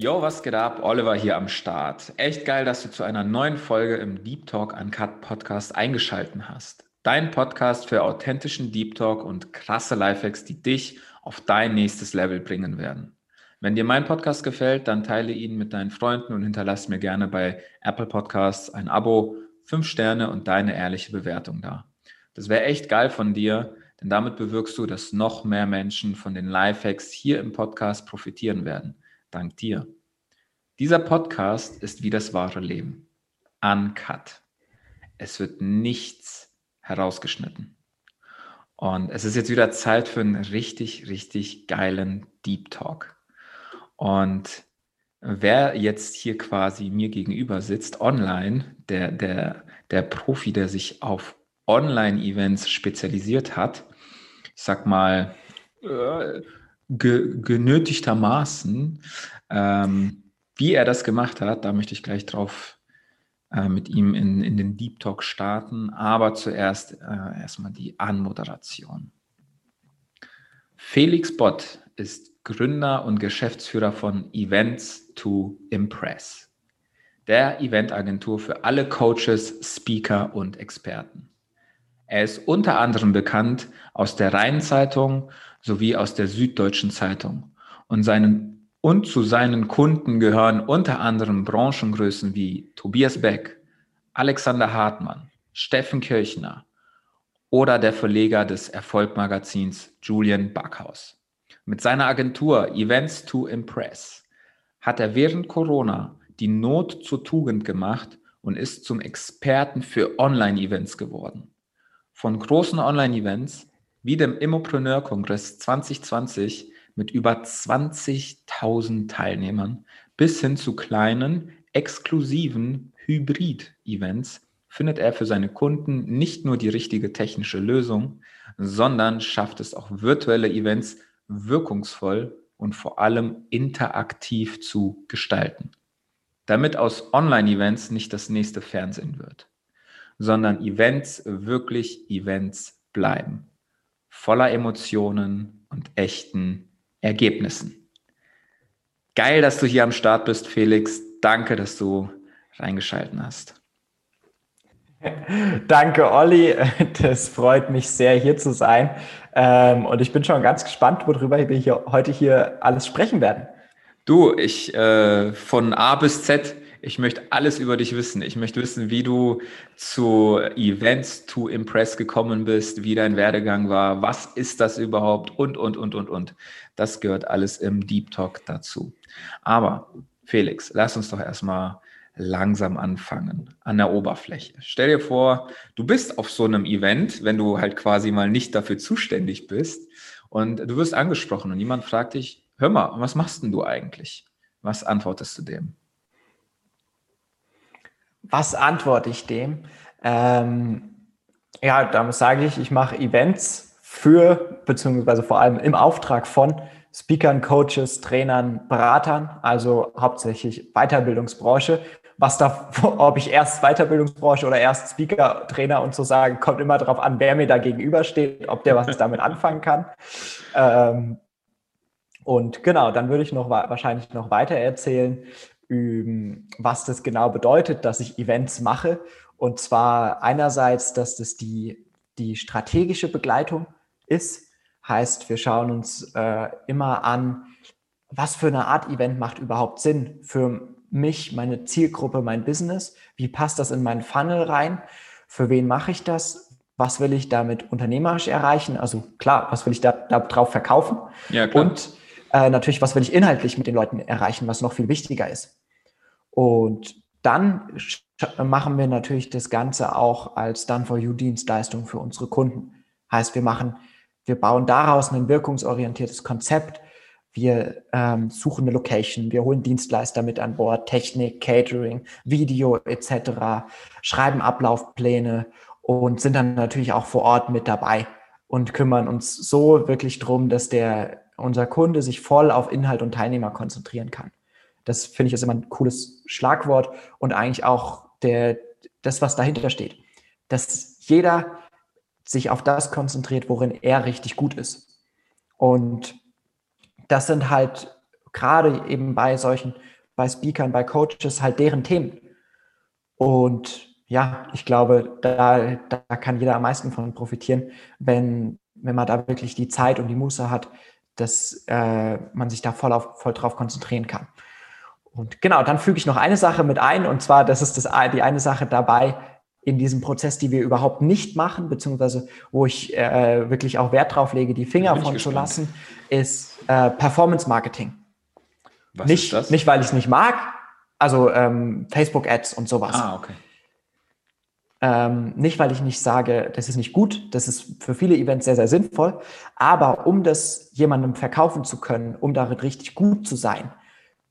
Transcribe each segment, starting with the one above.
Yo, was geht ab? Oliver hier am Start. Echt geil, dass du zu einer neuen Folge im Deep Talk Uncut Podcast eingeschalten hast. Dein Podcast für authentischen Deep Talk und krasse Lifehacks, die dich auf dein nächstes Level bringen werden. Wenn dir mein Podcast gefällt, dann teile ihn mit deinen Freunden und hinterlass mir gerne bei Apple Podcasts ein Abo, fünf Sterne und deine ehrliche Bewertung da. Das wäre echt geil von dir, denn damit bewirkst du, dass noch mehr Menschen von den Lifehacks hier im Podcast profitieren werden. Dank dir. Dieser Podcast ist wie das wahre Leben. Uncut. Es wird nichts herausgeschnitten. Und es ist jetzt wieder Zeit für einen richtig, richtig geilen Deep Talk. Und wer jetzt hier quasi mir gegenüber sitzt, online, der, der, der Profi, der sich auf Online-Events spezialisiert hat, ich sag mal, äh, ge genötigtermaßen, ähm, wie er das gemacht hat, da möchte ich gleich drauf äh, mit ihm in, in den Deep Talk starten. Aber zuerst äh, erstmal die Anmoderation. Felix Bott ist Gründer und Geschäftsführer von Events to Impress, der Eventagentur für alle Coaches, Speaker und Experten. Er ist unter anderem bekannt aus der Rheinzeitung sowie aus der Süddeutschen Zeitung und seinen und zu seinen Kunden gehören unter anderem Branchengrößen wie Tobias Beck, Alexander Hartmann, Steffen Kirchner oder der Verleger des Erfolgmagazins Julian Backhaus. Mit seiner Agentur Events to Impress hat er während Corona die Not zur Tugend gemacht und ist zum Experten für Online-Events geworden. Von großen Online-Events wie dem Immopreneur-Kongress 2020 mit über 20.000 Teilnehmern bis hin zu kleinen, exklusiven Hybrid-Events findet er für seine Kunden nicht nur die richtige technische Lösung, sondern schafft es auch virtuelle Events wirkungsvoll und vor allem interaktiv zu gestalten. Damit aus Online-Events nicht das nächste Fernsehen wird, sondern Events wirklich Events bleiben. Voller Emotionen und echten Ergebnissen. Geil, dass du hier am Start bist, Felix. Danke, dass du reingeschalten hast. Danke, Olli. Das freut mich sehr, hier zu sein. Ähm, und ich bin schon ganz gespannt, worüber wir hier heute hier alles sprechen werden. Du, ich äh, von A bis Z ich möchte alles über dich wissen. Ich möchte wissen, wie du zu Events to Impress gekommen bist, wie dein Werdegang war, was ist das überhaupt und, und, und, und, und. Das gehört alles im Deep Talk dazu. Aber Felix, lass uns doch erstmal langsam anfangen an der Oberfläche. Stell dir vor, du bist auf so einem Event, wenn du halt quasi mal nicht dafür zuständig bist und du wirst angesprochen und jemand fragt dich, hör mal, was machst denn du eigentlich? Was antwortest du dem? Was antworte ich dem? Ähm, ja, damit sage ich, ich mache Events für, beziehungsweise vor allem im Auftrag von Speakern, Coaches, Trainern, Beratern, also hauptsächlich Weiterbildungsbranche. Was da, ob ich erst Weiterbildungsbranche oder erst Speaker, Trainer und so sagen, kommt immer darauf an, wer mir da gegenübersteht, ob der was damit anfangen kann. Ähm, und genau, dann würde ich noch wahrscheinlich noch weiter erzählen, was das genau bedeutet, dass ich Events mache. Und zwar einerseits, dass das die, die strategische Begleitung ist. Heißt, wir schauen uns äh, immer an, was für eine Art Event macht überhaupt Sinn für mich, meine Zielgruppe, mein Business? Wie passt das in meinen Funnel rein? Für wen mache ich das? Was will ich damit unternehmerisch erreichen? Also klar, was will ich da, da drauf verkaufen? Ja, klar. Und äh, natürlich, was will ich inhaltlich mit den Leuten erreichen, was noch viel wichtiger ist. Und dann machen wir natürlich das Ganze auch als Done for You Dienstleistung für unsere Kunden. Heißt, wir machen, wir bauen daraus ein wirkungsorientiertes Konzept. Wir ähm, suchen eine Location, wir holen Dienstleister mit an Bord, Technik, Catering, Video etc., schreiben Ablaufpläne und sind dann natürlich auch vor Ort mit dabei und kümmern uns so wirklich drum, dass der unser Kunde sich voll auf Inhalt und Teilnehmer konzentrieren kann. Das finde ich ist immer ein cooles Schlagwort und eigentlich auch der, das, was dahinter steht. Dass jeder sich auf das konzentriert, worin er richtig gut ist. Und das sind halt gerade eben bei solchen bei Speakern, bei Coaches halt deren Themen. Und ja, ich glaube, da, da kann jeder am meisten von profitieren, wenn, wenn man da wirklich die Zeit und die Muße hat, dass äh, man sich da voll, auf, voll drauf konzentrieren kann. Und genau, dann füge ich noch eine Sache mit ein, und zwar, das ist das, die eine Sache dabei, in diesem Prozess, die wir überhaupt nicht machen, beziehungsweise wo ich äh, wirklich auch Wert drauf lege, die Finger von zu lassen, ist äh, Performance Marketing. Was nicht, ist das? Nicht, weil ich es nicht mag, also ähm, Facebook-Ads und sowas. Ah, okay. Ähm, nicht, weil ich nicht sage, das ist nicht gut, das ist für viele Events sehr, sehr sinnvoll, aber um das jemandem verkaufen zu können, um darin richtig gut zu sein,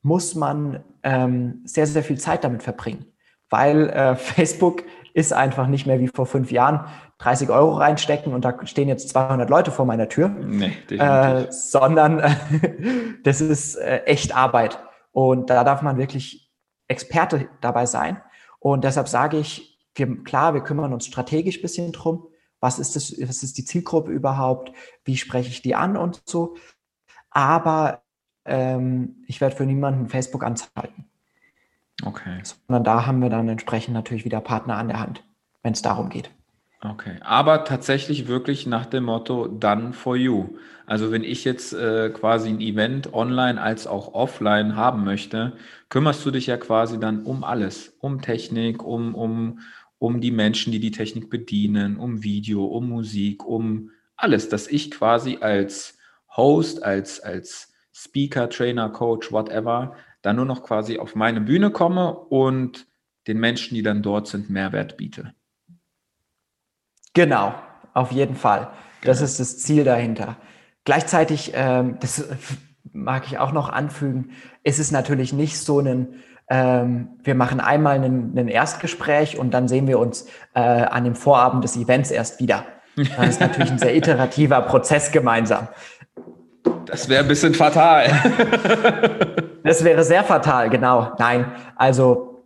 muss man ähm, sehr, sehr viel Zeit damit verbringen, weil äh, Facebook ist einfach nicht mehr wie vor fünf Jahren 30 Euro reinstecken und da stehen jetzt 200 Leute vor meiner Tür, nee, äh, sondern äh, das ist äh, echt Arbeit. Und da darf man wirklich Experte dabei sein. Und deshalb sage ich, wir, klar, wir kümmern uns strategisch ein bisschen drum. Was ist das, was ist die Zielgruppe überhaupt? Wie spreche ich die an und so? Aber ähm, ich werde für niemanden Facebook anzeigen. Okay. Sondern da haben wir dann entsprechend natürlich wieder Partner an der Hand, wenn es darum geht. Okay, aber tatsächlich wirklich nach dem Motto Done for you. Also wenn ich jetzt äh, quasi ein Event online als auch offline haben möchte, kümmerst du dich ja quasi dann um alles, um Technik, um, um, um die Menschen, die die Technik bedienen, um Video, um Musik, um alles, dass ich quasi als Host, als, als Speaker, Trainer, Coach, whatever, dann nur noch quasi auf meine Bühne komme und den Menschen, die dann dort sind, Mehrwert biete. Genau, auf jeden Fall. Das genau. ist das Ziel dahinter. Gleichzeitig, ähm, das mag ich auch noch anfügen, ist es natürlich nicht so ein ähm, wir machen einmal ein Erstgespräch und dann sehen wir uns äh, an dem Vorabend des Events erst wieder. Das ist natürlich ein sehr iterativer Prozess gemeinsam. Das wäre ein bisschen fatal. das wäre sehr fatal, genau. Nein, also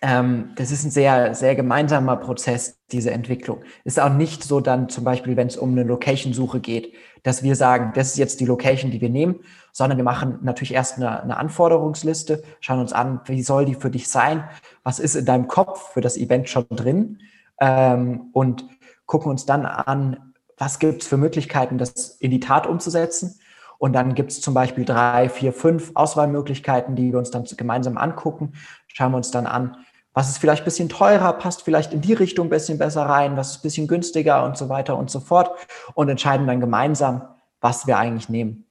ähm, das ist ein sehr, sehr gemeinsamer Prozess, diese Entwicklung. Ist auch nicht so dann zum Beispiel, wenn es um eine Location-Suche geht, dass wir sagen, das ist jetzt die Location, die wir nehmen, sondern wir machen natürlich erst eine, eine, Anforderungsliste, schauen uns an, wie soll die für dich sein, was ist in deinem Kopf für das Event schon drin ähm, und gucken uns dann an, was gibt es für Möglichkeiten, das in die Tat umzusetzen. Und dann gibt es zum Beispiel drei, vier, fünf Auswahlmöglichkeiten, die wir uns dann gemeinsam angucken, schauen wir uns dann an, was ist vielleicht ein bisschen teurer, passt vielleicht in die Richtung ein bisschen besser rein, was ist ein bisschen günstiger und so weiter und so fort und entscheiden dann gemeinsam, was wir eigentlich nehmen.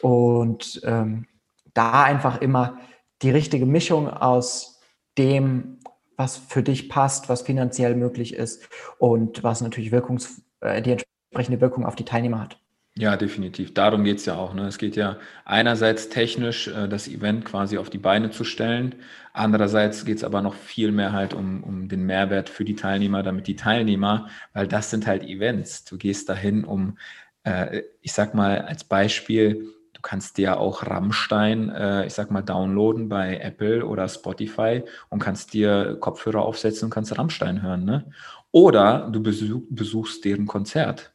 Und ähm, da einfach immer die richtige Mischung aus dem, was für dich passt, was finanziell möglich ist und was natürlich Wirkungs, äh, die entsprechende Wirkung auf die Teilnehmer hat. Ja, definitiv. Darum geht es ja auch. Ne? Es geht ja einerseits technisch, äh, das Event quasi auf die Beine zu stellen. Andererseits geht es aber noch viel mehr halt um, um den Mehrwert für die Teilnehmer, damit die Teilnehmer, weil das sind halt Events. Du gehst dahin, um, äh, ich sag mal als Beispiel, du kannst dir auch Rammstein, äh, ich sag mal, downloaden bei Apple oder Spotify und kannst dir Kopfhörer aufsetzen und kannst Rammstein hören. Ne? Oder du besuch, besuchst deren Konzert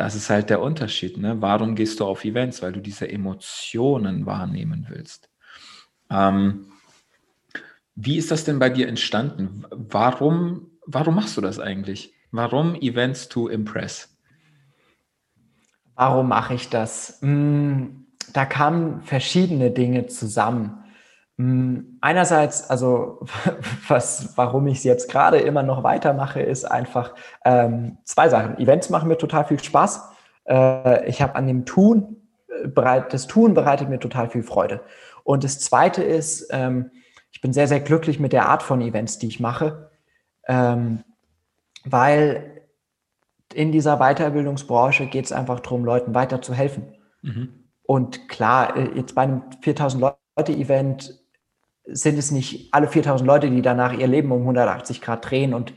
das ist halt der Unterschied. Ne? Warum gehst du auf Events? Weil du diese Emotionen wahrnehmen willst. Ähm, wie ist das denn bei dir entstanden? Warum, warum machst du das eigentlich? Warum Events to Impress? Warum mache ich das? Hm, da kamen verschiedene Dinge zusammen. Hm, einerseits, also was, warum ich es jetzt gerade immer noch weitermache, ist einfach ähm, zwei Sachen. Events machen mir total viel Spaß. Äh, ich habe an dem Tun, äh, bereit, das Tun bereitet mir total viel Freude. Und das Zweite ist, ähm, ich bin sehr, sehr glücklich mit der Art von Events, die ich mache, ähm, weil in dieser Weiterbildungsbranche geht es einfach darum, Leuten weiter zu helfen. Mhm. Und klar, äh, jetzt bei einem 4000 Leute Event sind es nicht alle 4000 Leute, die danach ihr Leben um 180 Grad drehen und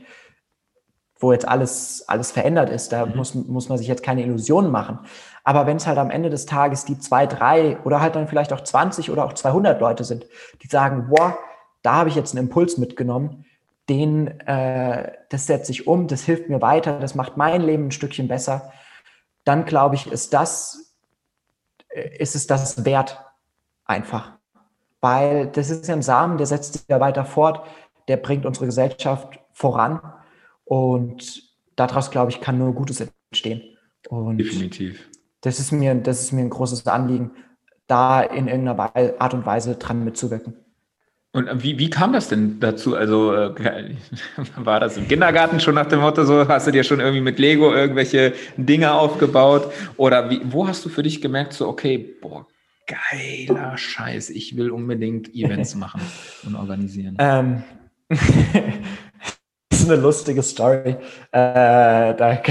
wo jetzt alles, alles verändert ist. Da mhm. muss, muss man sich jetzt keine Illusionen machen. Aber wenn es halt am Ende des Tages die zwei, drei oder halt dann vielleicht auch 20 oder auch 200 Leute sind, die sagen, boah, da habe ich jetzt einen Impuls mitgenommen, den, äh, das setze ich um, das hilft mir weiter, das macht mein Leben ein Stückchen besser, dann glaube ich, ist das, äh, ist es das wert einfach weil das ist ja ein Samen, der setzt sich ja weiter fort, der bringt unsere Gesellschaft voran und daraus, glaube ich, kann nur Gutes entstehen. Und Definitiv. Das ist, mir, das ist mir ein großes Anliegen, da in irgendeiner Art und Weise dran mitzuwirken. Und wie, wie kam das denn dazu? Also äh, war das im Kindergarten schon nach dem Motto so, hast du dir schon irgendwie mit Lego irgendwelche Dinge aufgebaut? Oder wie, wo hast du für dich gemerkt, so, okay, boah, geiler Scheiß, ich will unbedingt Events machen und organisieren? Ähm, das ist eine lustige Story. Äh, da,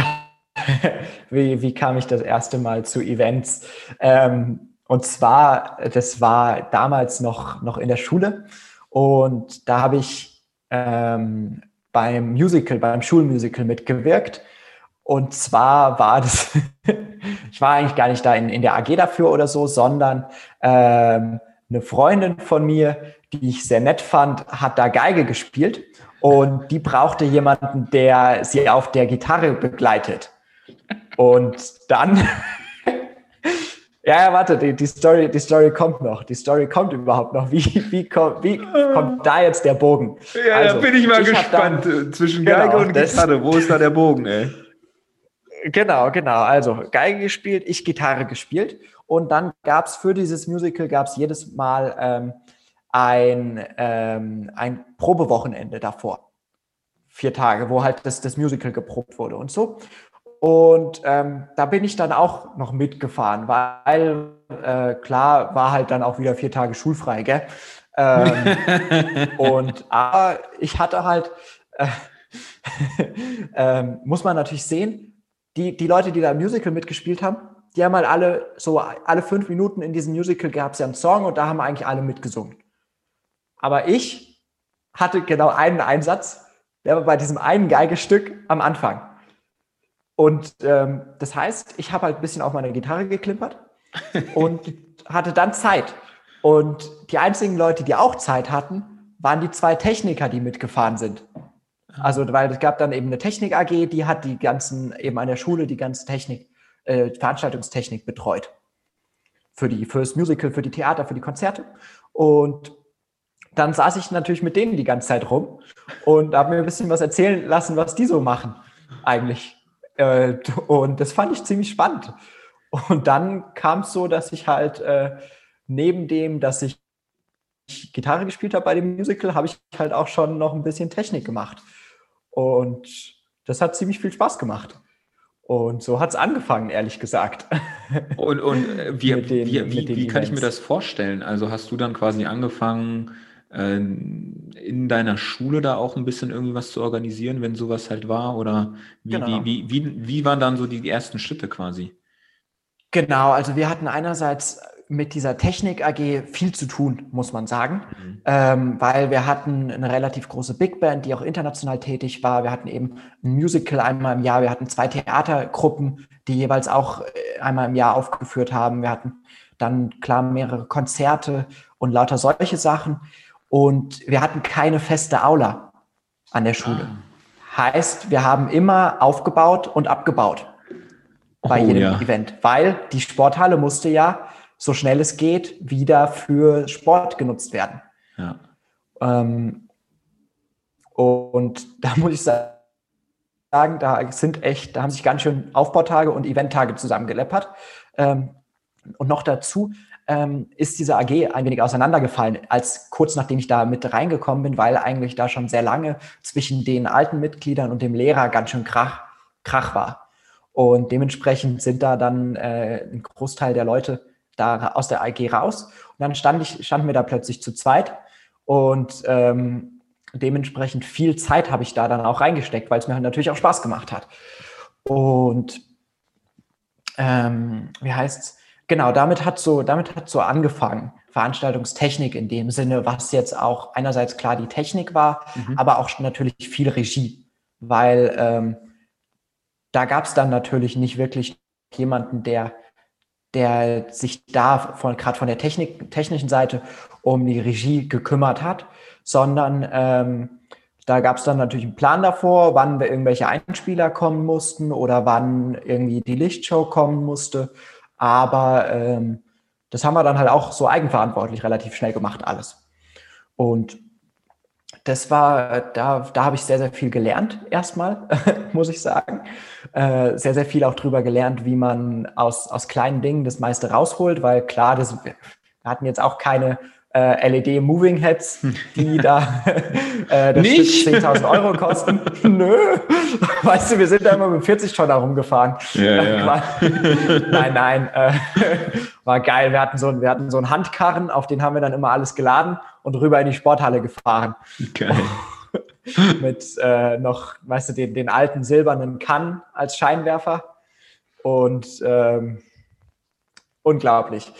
wie, wie kam ich das erste Mal zu Events? Ähm, und zwar, das war damals noch, noch in der Schule. Und da habe ich ähm, beim Musical, beim Schulmusical mitgewirkt. Und zwar war das, ich war eigentlich gar nicht da in, in der AG dafür oder so, sondern ähm, eine Freundin von mir, die ich sehr nett fand, hat da Geige gespielt und die brauchte jemanden, der sie auf der Gitarre begleitet. Und dann, ja, ja, warte, die, die, Story, die Story kommt noch. Die Story kommt überhaupt noch. Wie, wie, kommt, wie kommt da jetzt der Bogen? Ja, also, da bin ich mal ich gespannt. Dann, Zwischen Geige genau, und Gitarre, wo ist da der Bogen, ey? Genau, genau. Also Geige gespielt, ich Gitarre gespielt. Und dann gab es für dieses Musical gab es jedes Mal ähm, ein, ähm, ein Probewochenende davor. Vier Tage, wo halt das, das Musical geprobt wurde und so. Und ähm, da bin ich dann auch noch mitgefahren, weil äh, klar war halt dann auch wieder vier Tage schulfrei, gell? Ähm, und aber ich hatte halt, äh, ähm, muss man natürlich sehen, die, die Leute, die da im Musical mitgespielt haben, die haben halt alle so alle fünf Minuten in diesem Musical gab es ja einen Song und da haben eigentlich alle mitgesungen. Aber ich hatte genau einen Einsatz, der war bei diesem einen Geigestück am Anfang. Und ähm, das heißt, ich habe halt ein bisschen auf meine Gitarre geklimpert und hatte dann Zeit. Und die einzigen Leute, die auch Zeit hatten, waren die zwei Techniker, die mitgefahren sind. Also, weil es gab dann eben eine Technik AG, die hat die ganzen, eben an der Schule die ganze Technik, äh, Veranstaltungstechnik betreut. Für die, fürs Musical, für die Theater, für die Konzerte. Und dann saß ich natürlich mit denen die ganze Zeit rum und habe mir ein bisschen was erzählen lassen, was die so machen, eigentlich. Äh, und das fand ich ziemlich spannend. Und dann kam es so, dass ich halt äh, neben dem, dass ich Gitarre gespielt habe bei dem Musical, habe ich halt auch schon noch ein bisschen Technik gemacht. Und das hat ziemlich viel Spaß gemacht. Und so hat es angefangen, ehrlich gesagt. Und, und äh, wie, den, wie, wie, wie kann ich mir das vorstellen? Also hast du dann quasi angefangen, ähm, in deiner Schule da auch ein bisschen irgendwie was zu organisieren, wenn sowas halt war? Oder wie, genau. wie, wie, wie, wie waren dann so die ersten Schritte quasi? Genau, also wir hatten einerseits mit dieser Technik AG viel zu tun, muss man sagen, mhm. ähm, weil wir hatten eine relativ große Big Band, die auch international tätig war. Wir hatten eben ein Musical einmal im Jahr, wir hatten zwei Theatergruppen, die jeweils auch äh, einmal im Jahr aufgeführt haben. Wir hatten dann klar mehrere Konzerte und lauter solche Sachen. Und wir hatten keine feste Aula an der Schule. Ah. Heißt, wir haben immer aufgebaut und abgebaut bei oh, jedem ja. Event, weil die Sporthalle musste ja, so schnell es geht, wieder für Sport genutzt werden. Ja. Ähm, und da muss ich sagen, da sind echt, da haben sich ganz schön Aufbautage und Eventtage zusammengeleppert. Ähm, und noch dazu ähm, ist diese AG ein wenig auseinandergefallen, als kurz nachdem ich da mit reingekommen bin, weil eigentlich da schon sehr lange zwischen den alten Mitgliedern und dem Lehrer ganz schön Krach, Krach war. Und dementsprechend sind da dann äh, ein Großteil der Leute da aus der AG raus. Und dann stand ich, standen wir da plötzlich zu zweit und ähm, dementsprechend viel Zeit habe ich da dann auch reingesteckt, weil es mir natürlich auch Spaß gemacht hat. Und ähm, wie heißt's? Genau, damit hat so, damit hat so angefangen. Veranstaltungstechnik in dem Sinne, was jetzt auch einerseits klar die Technik war, mhm. aber auch natürlich viel Regie, weil ähm, da gab es dann natürlich nicht wirklich jemanden, der, der sich da von gerade von der Technik, technischen Seite um die Regie gekümmert hat, sondern ähm, da gab es dann natürlich einen Plan davor, wann wir irgendwelche Einspieler kommen mussten oder wann irgendwie die Lichtshow kommen musste. Aber ähm, das haben wir dann halt auch so eigenverantwortlich relativ schnell gemacht, alles. Und das war, da, da habe ich sehr, sehr viel gelernt, erstmal, muss ich sagen. Äh, sehr, sehr viel auch drüber gelernt, wie man aus, aus kleinen Dingen das meiste rausholt, weil klar, das, wir hatten jetzt auch keine äh, LED-Moving Heads, die da äh, das Nicht? 10.000 Euro kosten. Nö. Weißt du, wir sind da immer mit 40 Tonner rumgefahren. Ja, ja. nein, nein. Äh, war geil. Wir hatten, so, wir hatten so einen Handkarren, auf den haben wir dann immer alles geladen und rüber in die Sporthalle gefahren. Geil. mit äh, noch, weißt du, den, den alten silbernen Kann als Scheinwerfer. Und ähm, unglaublich.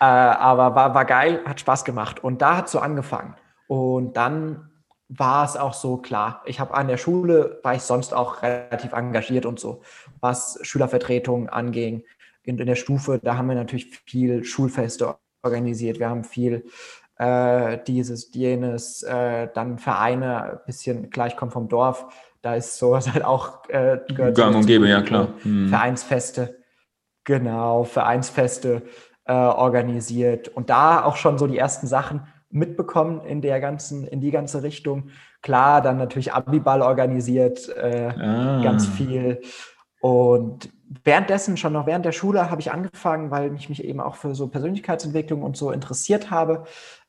Äh, aber war, war geil, hat Spaß gemacht. Und da hat es so angefangen. Und dann war es auch so klar. Ich habe an der Schule, war ich sonst auch relativ engagiert und so, was Schülervertretungen anging. In, in der Stufe, da haben wir natürlich viel Schulfeste organisiert. Wir haben viel äh, dieses, jenes, äh, dann Vereine, ein bisschen gleich kommt vom Dorf. Da ist sowas halt auch äh, gehört Gang und Gäbe, ja klar. Hm. Vereinsfeste, genau, Vereinsfeste äh, organisiert und da auch schon so die ersten Sachen mitbekommen in der ganzen, in die ganze Richtung. Klar, dann natürlich Abiball organisiert, äh, ah. ganz viel. Und währenddessen, schon noch während der Schule, habe ich angefangen, weil ich mich eben auch für so Persönlichkeitsentwicklung und so interessiert habe,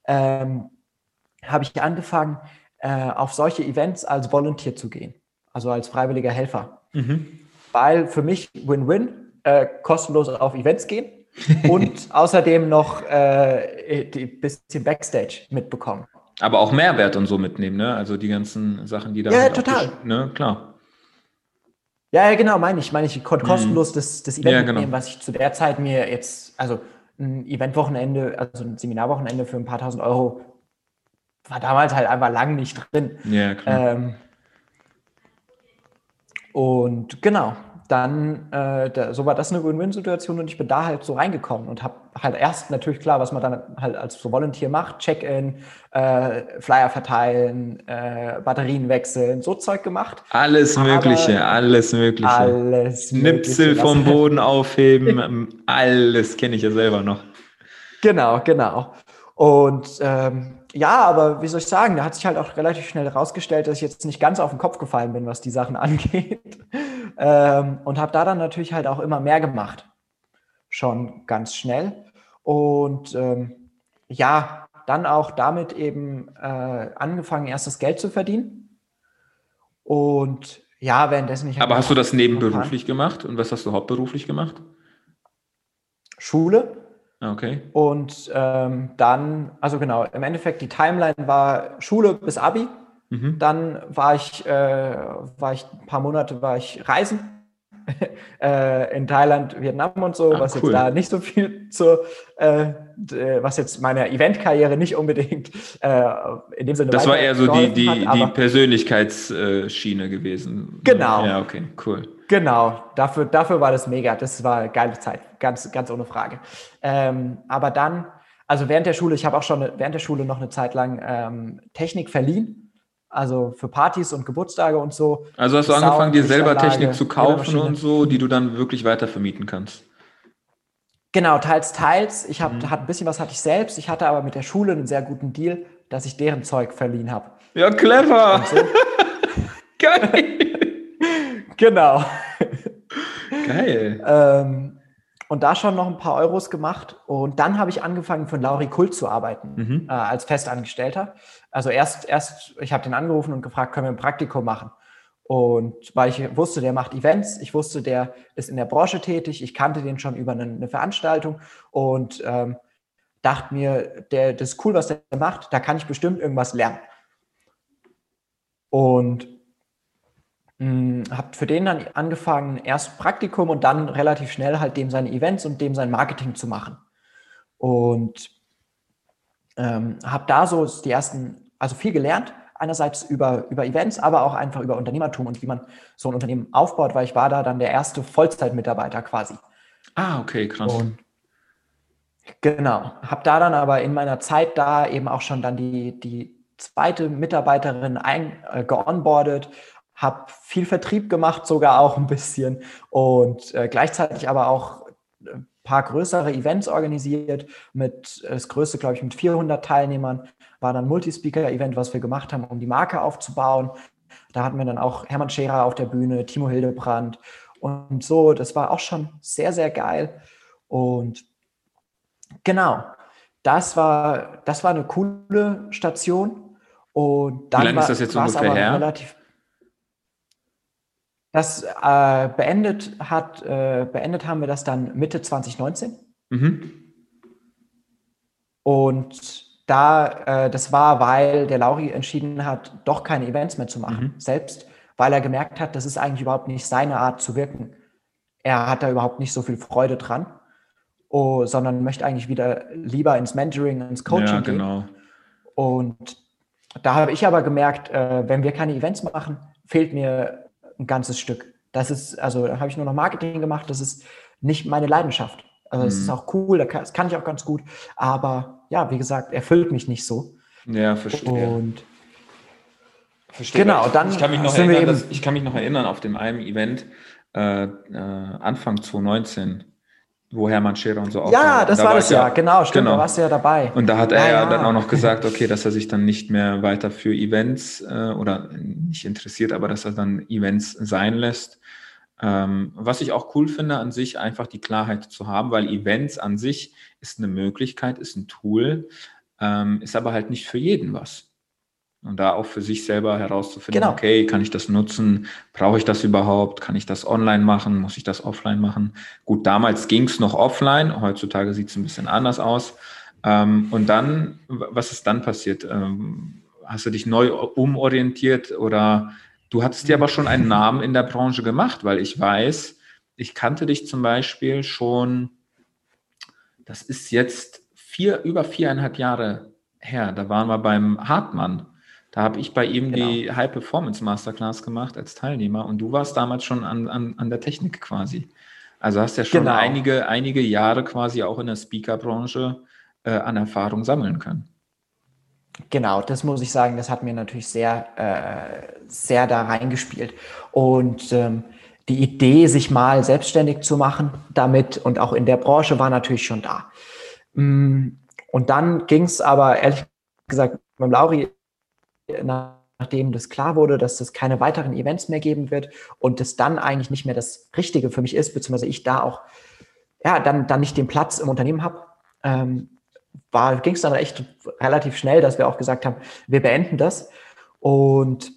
ähm, habe ich angefangen, äh, auf solche Events als Volunteer zu gehen, also als freiwilliger Helfer. Mhm. Weil für mich Win-Win, äh, kostenlos auf Events gehen und außerdem noch äh, ein bisschen Backstage mitbekommen. Aber auch Mehrwert und so mitnehmen, ne? Also die ganzen Sachen, die da. Ja, halt total. Ne? Klar. Ja, ja, genau, meine ich. Meine ich, ich konnte mhm. kostenlos das, das Event ja, genau. mitnehmen, was ich zu der Zeit mir jetzt, also ein Eventwochenende, also ein Seminarwochenende für ein paar tausend Euro, war damals halt einfach lang nicht drin. Ja, klar. Ähm, und genau, dann, äh, da, so war das eine Win-Win-Situation und ich bin da halt so reingekommen und habe halt erst natürlich klar, was man dann halt als so Volunteer macht, Check-in, äh, Flyer verteilen, äh, Batterien wechseln, so Zeug gemacht. Alles Aber Mögliche, alles Mögliche. Alles Schnipsel vom Boden aufheben, alles kenne ich ja selber noch. Genau, genau. Und ähm, ja, aber wie soll ich sagen, da hat sich halt auch relativ schnell herausgestellt, dass ich jetzt nicht ganz auf den Kopf gefallen bin, was die Sachen angeht. Ähm, und habe da dann natürlich halt auch immer mehr gemacht. Schon ganz schnell. Und ähm, ja, dann auch damit eben äh, angefangen, erstes Geld zu verdienen. Und ja, währenddessen ich. Aber hast du das nebenberuflich gemacht? Und was hast du hauptberuflich gemacht? Schule. Okay. Und ähm, dann, also genau, im Endeffekt die Timeline war Schule bis Abi. Mhm. Dann war ich, äh, war ich ein paar Monate war ich reisen äh, in Thailand, Vietnam und so, ah, was cool. jetzt da nicht so viel zu, äh, was jetzt meiner Eventkarriere nicht unbedingt äh, in dem Sinne. Das war eher so die, die, hat, die Persönlichkeitsschiene gewesen. Genau. Ja, okay, cool. Genau, dafür, dafür war das mega. Das war eine geile Zeit, ganz, ganz ohne Frage. Ähm, aber dann, also während der Schule, ich habe auch schon während der Schule noch eine Zeit lang ähm, Technik verliehen, also für Partys und Geburtstage und so. Also hast du Sound, angefangen, dir selber Technik zu kaufen und so, die du dann wirklich weiter vermieten kannst? Genau, teils, teils. Ich habe mhm. ein bisschen was hatte ich selbst. Ich hatte aber mit der Schule einen sehr guten Deal, dass ich deren Zeug verliehen habe. Ja, clever. So. Geil. Genau. Geil. ähm, und da schon noch ein paar Euros gemacht. Und dann habe ich angefangen, für Lauri Kult zu arbeiten, mhm. äh, als Festangestellter. Also erst, erst ich habe den angerufen und gefragt, können wir ein Praktikum machen? Und weil ich wusste, der macht Events, ich wusste, der ist in der Branche tätig, ich kannte den schon über eine, eine Veranstaltung und ähm, dachte mir, der, das ist cool, was der macht, da kann ich bestimmt irgendwas lernen. Und habe für den dann angefangen, erst Praktikum und dann relativ schnell halt dem seine Events und dem sein Marketing zu machen. Und ähm, habe da so die ersten, also viel gelernt. Einerseits über, über Events, aber auch einfach über Unternehmertum und wie man so ein Unternehmen aufbaut, weil ich war da dann der erste Vollzeitmitarbeiter quasi. Ah, okay, krass. Und genau. Habe da dann aber in meiner Zeit da eben auch schon dann die, die zweite Mitarbeiterin ein, äh, geonboardet habe viel Vertrieb gemacht, sogar auch ein bisschen und äh, gleichzeitig aber auch äh, paar größere Events organisiert, mit das größte, glaube ich, mit 400 Teilnehmern, war dann Multispeaker-Event, was wir gemacht haben, um die Marke aufzubauen. Da hatten wir dann auch Hermann Scherer auf der Bühne, Timo Hildebrand und so. Das war auch schon sehr, sehr geil. Und genau, das war, das war eine coole Station. Und dann Wie lange war, ist das jetzt ungefähr aber her? relativ. Das äh, beendet hat, äh, beendet haben wir das dann Mitte 2019. Mhm. Und da, äh, das war, weil der Lauri entschieden hat, doch keine Events mehr zu machen, Mhm. selbst, weil er gemerkt hat, das ist eigentlich überhaupt nicht seine Art zu wirken. Er hat da überhaupt nicht so viel Freude dran, oh, sondern möchte eigentlich wieder lieber ins Mentoring, ins Coaching Ja, gehen. genau. Und da habe ich aber gemerkt, äh, wenn wir keine Events machen, fehlt mir ein ganzes Stück. Das ist, also da habe ich nur noch Marketing gemacht, das ist nicht meine Leidenschaft. Also es Mhm. ist auch cool, das kann ich auch ganz gut, aber ja, wie gesagt, erfüllt mich nicht so. Ja, verstehe. Und Verstehe. Genau, dann ich kann mich noch erinnern, dass, ich kann mich noch erinnern auf dem einem Event äh, äh, Anfang 2019, wo Hermann Scherer und so ja, aufgenommen- das da war das ja, genau, stimmt, genau. da warst du ja dabei. Und da hat er Ja, ja, ja. dann auch noch gesagt, okay, dass er sich dann nicht mehr weiter für Events äh, oder nicht interessiert, aber dass er dann Events sein lässt. Ähm, was ich auch cool finde an sich, einfach die Klarheit zu haben, weil Events an sich ist eine Möglichkeit, ist ein Tool, ähm, ist aber halt nicht für jeden was. Und da auch für sich selber herauszufinden, Genau. okay, kann ich das nutzen? Brauche ich das überhaupt? Kann ich das online machen? Muss ich das offline machen? Gut, damals ging es noch offline, heutzutage sieht es ein bisschen anders aus. Ähm, und dann, was ist dann passiert? Ähm, hast du dich neu umorientiert oder du hattest dir aber schon einen Namen in der Branche gemacht, weil ich weiß, ich kannte dich zum Beispiel schon, das ist jetzt vier, über viereinhalb Jahre her. Da waren wir beim Hartmann. Da habe ich bei ihm die High Performance Masterclass gemacht als Teilnehmer und du warst damals schon an, an, an der Technik quasi. Also hast ja schon Genau. einige, einige Jahre quasi auch in der Speaker-Branche äh, an Erfahrung sammeln können. Genau, das muss ich sagen, das hat mir natürlich sehr, äh, sehr da reingespielt. Und ähm, die Idee, sich mal selbstständig zu machen damit und auch in der Branche war natürlich schon da. Mm, Und dann ging es aber ehrlich gesagt mit Lauri, nachdem das klar wurde, dass es keine weiteren Events mehr geben wird und das dann eigentlich nicht mehr das Richtige für mich ist, beziehungsweise ich da auch ja, dann, dann nicht den Platz im Unternehmen habe, ähm, ging es dann echt relativ schnell, dass wir auch gesagt haben, wir beenden das. Und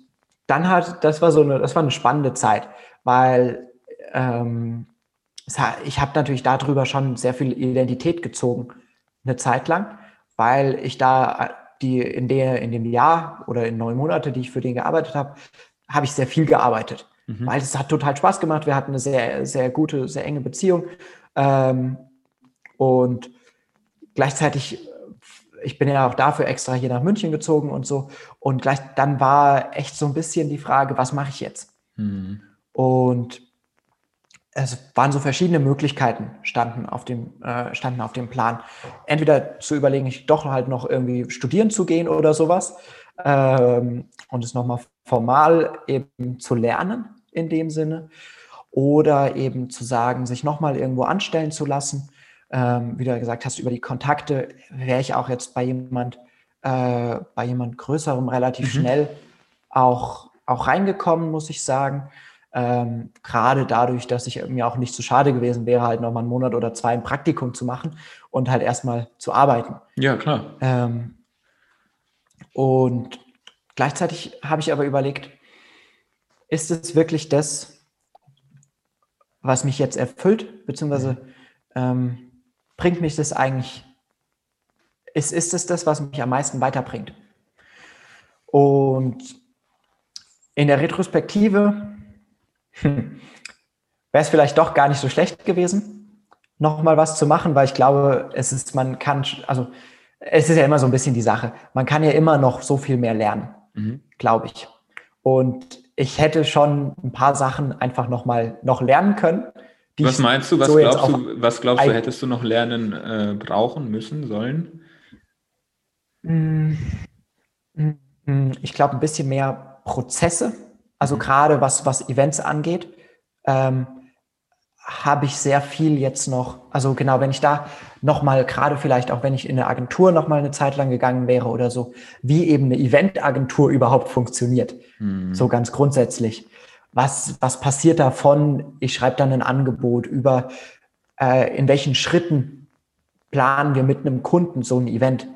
dann hat, das war so eine, das war eine spannende Zeit, weil ähm, es ich habe natürlich darüber schon sehr viel Identität gezogen, eine Zeit lang, weil ich da die in der in dem Jahr oder in neun Monate, die ich für den gearbeitet habe, habe ich sehr viel gearbeitet, Mhm. weil es hat total Spaß gemacht. Wir hatten eine sehr sehr gute, sehr enge Beziehung ähm, und gleichzeitig ich bin ja auch dafür extra hier nach München gezogen und so. Und gleich dann war echt so ein bisschen die Frage, was mache ich jetzt? Mhm. Und es waren so verschiedene Möglichkeiten standen auf dem äh, standen auf dem Plan. Entweder zu überlegen, ich doch halt noch irgendwie studieren zu gehen oder sowas ähm, und es nochmal formal eben zu lernen in dem Sinne oder eben zu sagen, sich nochmal irgendwo anstellen zu lassen. Ähm, wie du gesagt hast, über die Kontakte wäre ich auch jetzt bei jemand, äh, bei jemand Größerem relativ Mhm. schnell auch, auch reingekommen, muss ich sagen. Ähm, Gerade dadurch, dass ich mir auch nicht zu schade gewesen wäre, halt nochmal einen Monat oder zwei ein Praktikum zu machen und halt erstmal zu arbeiten. Ja, klar. Ähm, und gleichzeitig habe ich aber überlegt, ist es wirklich das, was mich jetzt erfüllt, beziehungsweise ähm, bringt mich das eigentlich, ist, ist es das, was mich am meisten weiterbringt? Und in der Retrospektive hm, wäre es vielleicht doch gar nicht so schlecht gewesen, nochmal was zu machen, weil ich glaube, es ist, man kann, also es ist ja immer so ein bisschen die Sache, man kann ja immer noch so viel mehr lernen, Mhm. glaube ich. Und ich hätte schon ein paar Sachen einfach nochmal noch lernen können. die Was meinst du, was so glaubst du, was glaubst du, hättest du noch lernen äh, brauchen müssen, sollen? Mm, mm, Ich glaube, ein bisschen mehr Prozesse, also Mhm. gerade was, was Events angeht, ähm, habe ich sehr viel jetzt noch, also genau, wenn ich da nochmal, gerade vielleicht auch wenn ich in eine Agentur nochmal eine Zeit lang gegangen wäre oder so, wie eben eine Eventagentur überhaupt funktioniert. Mhm. So ganz grundsätzlich. Was, was passiert davon? Ich schreibe dann ein Angebot über, äh, in welchen Schritten planen wir mit einem Kunden so ein Event?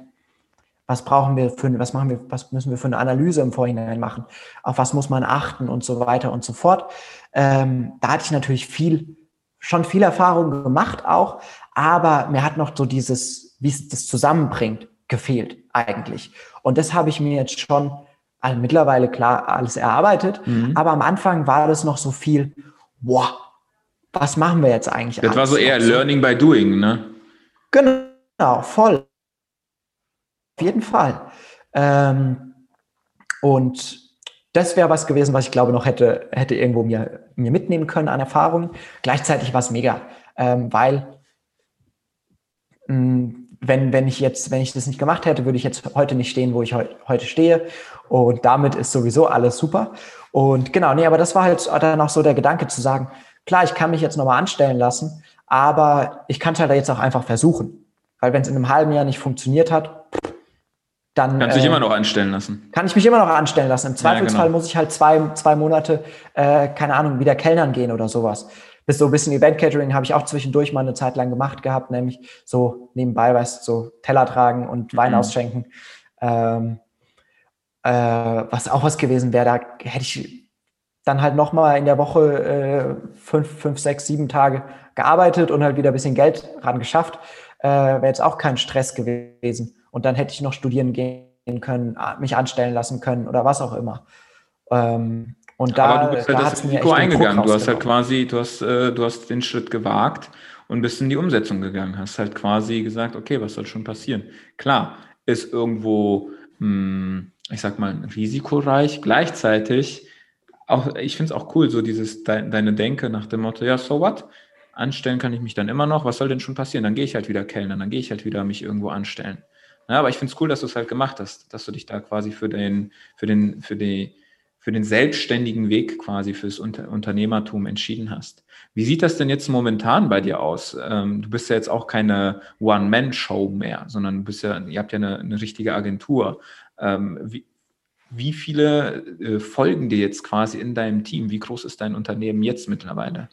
Was brauchen wir für, was machen wir, was müssen wir für eine Analyse im Vorhinein machen? Auf was muss man achten und so weiter und so fort. Ähm, da hatte ich natürlich viel, schon viel Erfahrung gemacht auch, aber mir hat noch so dieses, wie es das zusammenbringt, gefehlt eigentlich. Und das habe ich mir jetzt schon also mittlerweile klar alles erarbeitet, mhm. aber am Anfang war das noch so viel, boah, was machen wir jetzt eigentlich? Das war so eher Learning by Doing, ne? Genau, voll. Auf jeden Fall. Ähm, und das wäre was gewesen, was ich glaube noch hätte, hätte irgendwo mir, mir mitnehmen können an Erfahrungen. Gleichzeitig war es mega, ähm, weil mh, mm, wenn, wenn ich jetzt, wenn ich das nicht gemacht hätte, würde ich jetzt heute nicht stehen, wo ich heu heute stehe. Und damit ist sowieso alles super. Und genau, nee, aber das war halt dann auch so der Gedanke zu sagen, klar, ich kann mich jetzt nochmal anstellen lassen, aber ich kann es halt jetzt auch einfach versuchen. Weil wenn es in einem halben Jahr nicht funktioniert hat, dann. Kannst du dich äh, immer noch anstellen lassen. Kann ich mich immer noch anstellen lassen. Im Zweifelsfall ja, genau. muss ich halt zwei, zwei Monate, äh, keine Ahnung, wieder Kellnern gehen oder sowas bis so ein bisschen Event-Catering habe ich auch zwischendurch mal eine Zeit lang gemacht gehabt, nämlich so nebenbei, weißt so Teller tragen und Wein mhm. ausschenken. Ähm, äh, was auch was gewesen wäre, da hätte ich dann halt nochmal in der Woche äh, fünf, fünf, sechs, sieben Tage gearbeitet und halt wieder ein bisschen Geld ran geschafft. Äh, wäre jetzt auch kein Stress gewesen. Und dann hätte ich noch studieren gehen können, mich anstellen lassen können oder was auch immer. Ähm, und da, Aber du bist halt das Risiko eingegangen. Du hast halt quasi, du hast, äh, du hast den Schritt gewagt und bist in die Umsetzung gegangen. Hast halt quasi gesagt, okay, was soll schon passieren? Klar, ist irgendwo, mh, hm, ich sag mal, risikoreich. Gleichzeitig, auch, ich finde es auch cool, so dieses, de, deine Denke nach dem Motto, ja, so what? Anstellen kann ich mich dann immer noch. Was soll denn schon passieren? Dann gehe ich halt wieder kellnern, dann gehe ich halt wieder mich irgendwo anstellen. Ja, aber ich finde es cool, dass du es halt gemacht hast, dass du dich da quasi für den, für den, für die, für den selbstständigen Weg quasi fürs Unter Unternehmertum entschieden hast. Wie sieht das denn jetzt momentan bei dir aus? Ähm, du bist ja jetzt auch keine One-Man-Show mehr, sondern du bist ja, ihr habt ja eine, eine richtige Agentur. Ähm, wie, wie viele äh, folgen dir jetzt quasi in deinem Team? Wie groß ist dein Unternehmen jetzt mittlerweile?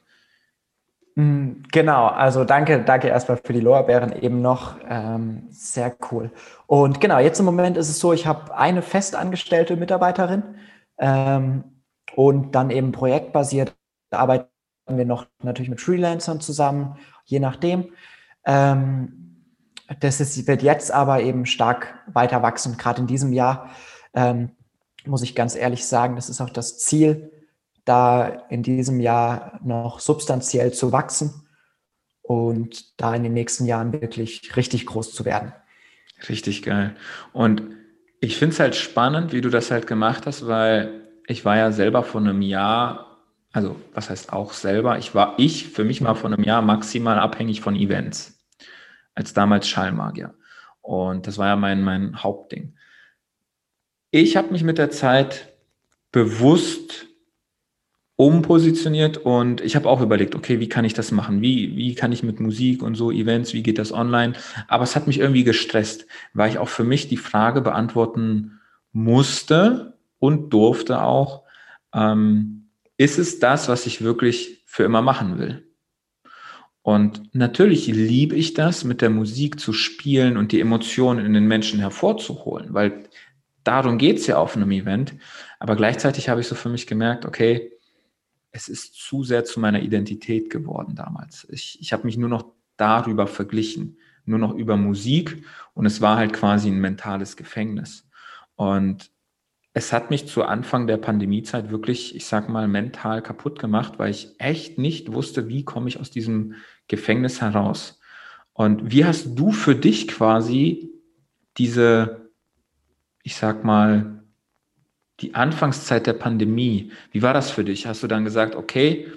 Mm, genau, also danke, danke erstmal für die Lorbeeren eben noch. Ähm, sehr cool. Und genau, jetzt im Moment ist es so, ich habe eine festangestellte Mitarbeiterin, ähm, und dann eben projektbasiert arbeiten wir noch natürlich mit Freelancern zusammen, je nachdem. Ähm, das ist, wird jetzt aber eben stark weiter wachsen. Gerade in diesem Jahr ähm, muss ich ganz ehrlich sagen, das ist auch das Ziel, da in diesem Jahr noch substanziell zu wachsen und da in den nächsten Jahren wirklich richtig groß zu werden. Richtig geil. Und ich finde es halt spannend, wie du das halt gemacht hast, weil ich war ja selber vor einem Jahr, also was heißt auch selber, ich war, ich für mich war vor einem Jahr maximal abhängig von Events, als damals Schallmagier. Und das war ja mein, mein Hauptding. Ich habe mich mit der Zeit bewusst umpositioniert und ich habe auch überlegt, okay, wie kann ich das machen? Wie, wie kann ich mit Musik und so Events, wie geht das online? Aber es hat mich irgendwie gestresst, weil ich auch für mich die Frage beantworten musste und durfte auch, ähm, ist es das, was ich wirklich für immer machen will? Und natürlich liebe ich das, mit der Musik zu spielen und die Emotionen in den Menschen hervorzuholen, weil darum geht es ja auf einem Event. Aber gleichzeitig habe ich so für mich gemerkt, okay, es ist zu sehr zu meiner Identität geworden damals. Ich, ich habe mich nur noch darüber verglichen, nur noch über Musik und es war halt quasi ein mentales Gefängnis. Und es hat mich zu Anfang der Pandemiezeit wirklich, ich sag mal, mental kaputt gemacht, weil ich echt nicht wusste, wie komme ich aus diesem Gefängnis heraus. Und wie hast du für dich quasi diese, ich sag mal, die Anfangszeit der Pandemie, wie war das für dich? Hast du dann gesagt, okay,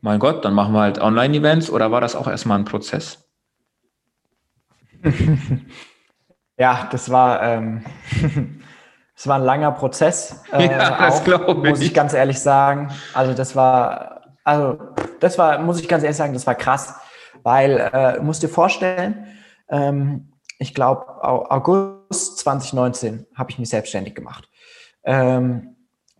mein Gott, dann machen wir halt Online-Events oder war das auch erstmal ein Prozess? ja, das war, ähm, das war ein langer Prozess. Äh, ja, das glaube ich. Muss ich ganz ehrlich sagen. Also das war, also Das war, muss ich ganz ehrlich sagen, das war krass, weil, äh, musst dir vorstellen, ähm, ich glaube, August 2019 habe ich mich selbstständig gemacht. Ähm,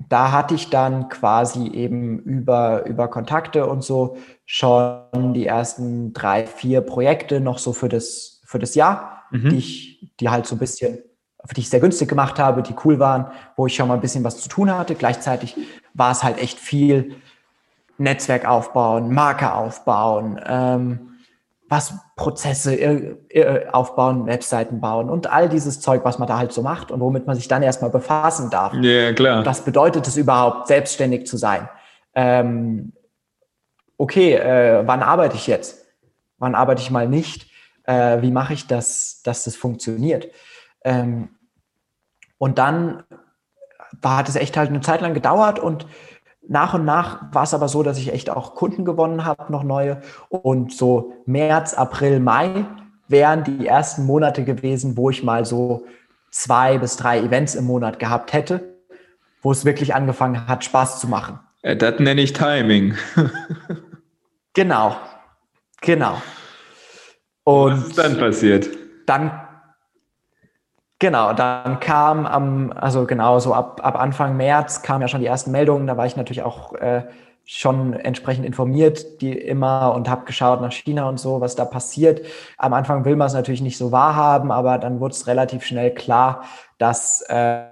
da hatte ich dann quasi eben über, über Kontakte und so schon die ersten drei, vier Projekte noch so für das, für das Jahr, mhm. die ich, die halt so ein bisschen, für die ich sehr günstig gemacht habe, die cool waren, wo ich schon mal ein bisschen was zu tun hatte. Gleichzeitig war es halt echt viel Netzwerk aufbauen, Marke aufbauen, ähm, was Prozesse äh, aufbauen, Webseiten bauen und all dieses Zeug, was man da halt so macht und womit man sich dann erstmal befassen darf. Ja, klar. Was bedeutet es überhaupt, selbstständig zu sein? Ähm, okay, äh, wann arbeite ich jetzt? Wann arbeite ich mal nicht? Äh, wie mache ich das, dass das funktioniert? Ähm, und dann war, hat es echt halt eine Zeit lang gedauert und nach und nach war es aber so, dass ich echt auch Kunden gewonnen habe, noch neue. Und so März, April, Mai wären die ersten Monate gewesen, wo ich mal so zwei bis drei Events im Monat gehabt hätte, wo es wirklich angefangen hat, Spaß zu machen. Äh, das nenne ich Timing. genau, genau. Und Was ist dann passiert? Dann Genau, dann kam am, also genau, so ab, ab Anfang März kamen ja schon die ersten Meldungen. Da war ich natürlich auch äh, schon entsprechend informiert, die immer und habe geschaut nach China und so, was da passiert. Am Anfang will man es natürlich nicht so wahrhaben, aber dann wurde es relativ schnell klar, dass, äh,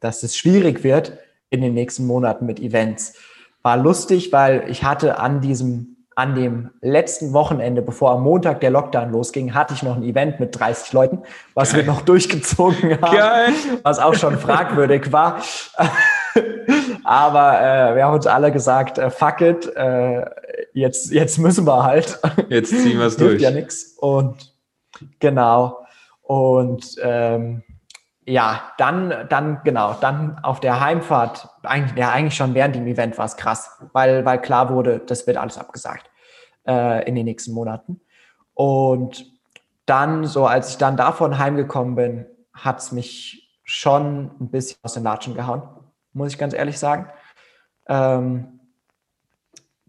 dass es schwierig wird in den nächsten Monaten mit Events. War lustig, weil ich hatte an diesem an dem letzten Wochenende, bevor am Montag der Lockdown losging, hatte ich noch ein Event mit 30 Leuten, was Geil. wir noch durchgezogen haben, Geil. was auch schon fragwürdig war. Aber äh, wir haben uns alle gesagt, äh, fuck it, äh, jetzt, jetzt müssen wir halt. Jetzt ziehen wir es durch. ja nichts. Und genau. Und ähm, ja, dann, dann, genau, dann auf der Heimfahrt, eigentlich, ja, eigentlich schon während dem Event war es krass, weil, weil klar wurde, das wird alles abgesagt äh, in den nächsten Monaten. Und dann, so als ich dann davon heimgekommen bin, hat es mich schon ein bisschen aus den Latschen gehauen, muss ich ganz ehrlich sagen. Ähm,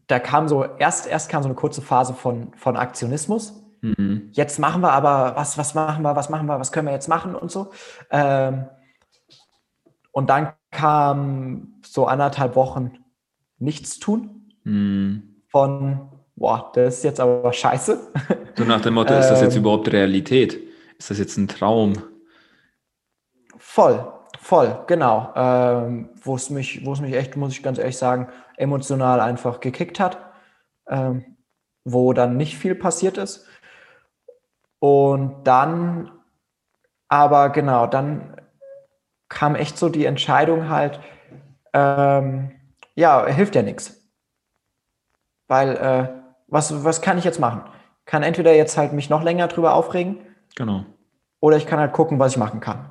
da kam so, erst, erst kam so eine kurze Phase von, von Aktionismus Mhm. Jetzt machen wir aber, was, was machen wir, was machen wir, was können wir jetzt machen und so. Ähm, und dann kam so anderthalb Wochen nichts tun mhm. von, boah, das ist jetzt aber scheiße. So nach dem Motto, ist das jetzt ähm, überhaupt Realität? Ist das jetzt ein Traum? Voll, voll, genau. Ähm, wo es mich, wo es mich echt, muss ich ganz ehrlich sagen, emotional einfach gekickt hat. Ähm, wo dann nicht viel passiert ist. Und dann, aber genau, dann kam echt so die Entscheidung halt, ähm, ja, hilft ja nichts. Weil, äh, was, was kann ich jetzt machen? Kann entweder jetzt halt mich noch länger drüber aufregen. Genau. Oder ich kann halt gucken, was ich machen kann.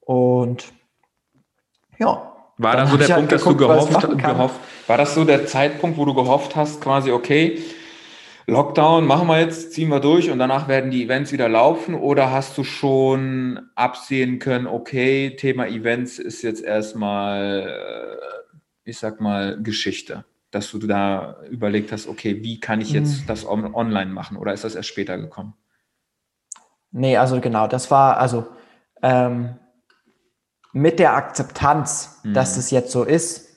Und ja. War dann, so der Punkt, halt geguckt, dass du gehofft, gehofft, war das so der Zeitpunkt, wo du gehofft hast, quasi, okay, Lockdown machen wir jetzt, ziehen wir durch und danach werden die Events wieder laufen? Oder hast du schon absehen können, okay, Thema Events ist jetzt erstmal, äh, ich sag mal, Geschichte? Dass du da überlegt hast, okay, wie kann ich jetzt mhm. das online machen? Oder ist das erst später gekommen? Nee, also genau, das war, also ähm, mit der Akzeptanz, mhm. dass es jetzt so ist,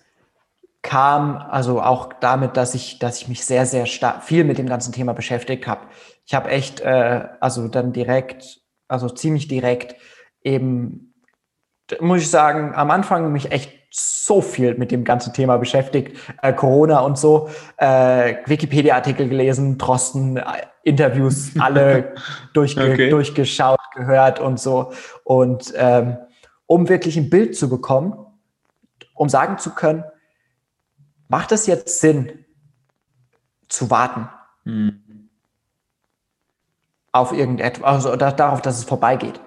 kam also auch damit, dass ich, dass ich mich sehr, sehr stark viel mit dem ganzen Thema beschäftigt habe. Ich habe echt, äh, also dann direkt, also ziemlich direkt eben, muss ich sagen, am Anfang mich echt so viel mit dem ganzen Thema beschäftigt, äh, Corona und so, äh, Wikipedia-Artikel gelesen, Drosten, äh, Interviews, alle durchge okay. durchgeschaut, gehört und so. Und ähm, um wirklich ein Bild zu bekommen, um sagen zu können, macht es jetzt Sinn, zu warten? Mhm. Auf irgendetwas, also darauf, dass es vorbeigeht.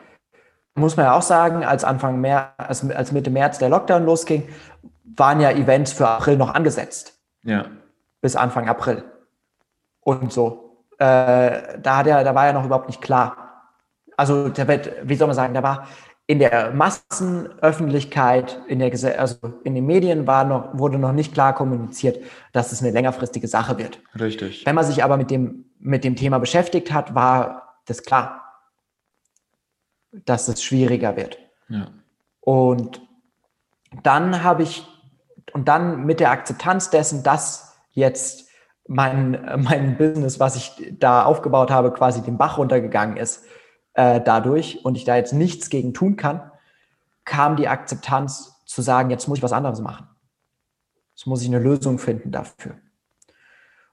Muss man ja auch sagen, als Anfang März, als, als Mitte März der Lockdown losging, waren ja Events für April noch angesetzt. Ja. Bis Anfang April. Und so. Äh, da, hat er, da war ja noch überhaupt nicht klar. Also, der wie soll man sagen, da war in der Massenöffentlichkeit, in, der, also in den Medien war noch, wurde noch nicht klar kommuniziert, dass es eine längerfristige Sache wird. Richtig. Wenn man sich aber mit dem, mit dem Thema beschäftigt hat, war das klar, dass es schwieriger wird. Ja. Und dann habe ich, und dann mit der Akzeptanz dessen, dass jetzt mein, mein Business, was ich da aufgebaut habe, quasi den Bach runtergegangen ist, äh, dadurch und ich da jetzt nichts gegen tun kann, kam die Akzeptanz zu sagen, jetzt muss ich was anderes machen. Jetzt muss ich eine Lösung finden dafür.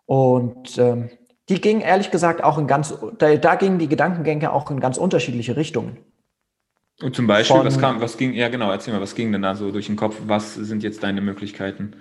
Und ähm, die ging ehrlich gesagt auch in ganz, da, da gingen die Gedankengänge auch in ganz unterschiedliche Richtungen. Und zum Beispiel, Von, was kam, was ging, ja genau, erzähl mal, was ging denn da so durch den Kopf? Was sind jetzt deine Möglichkeiten?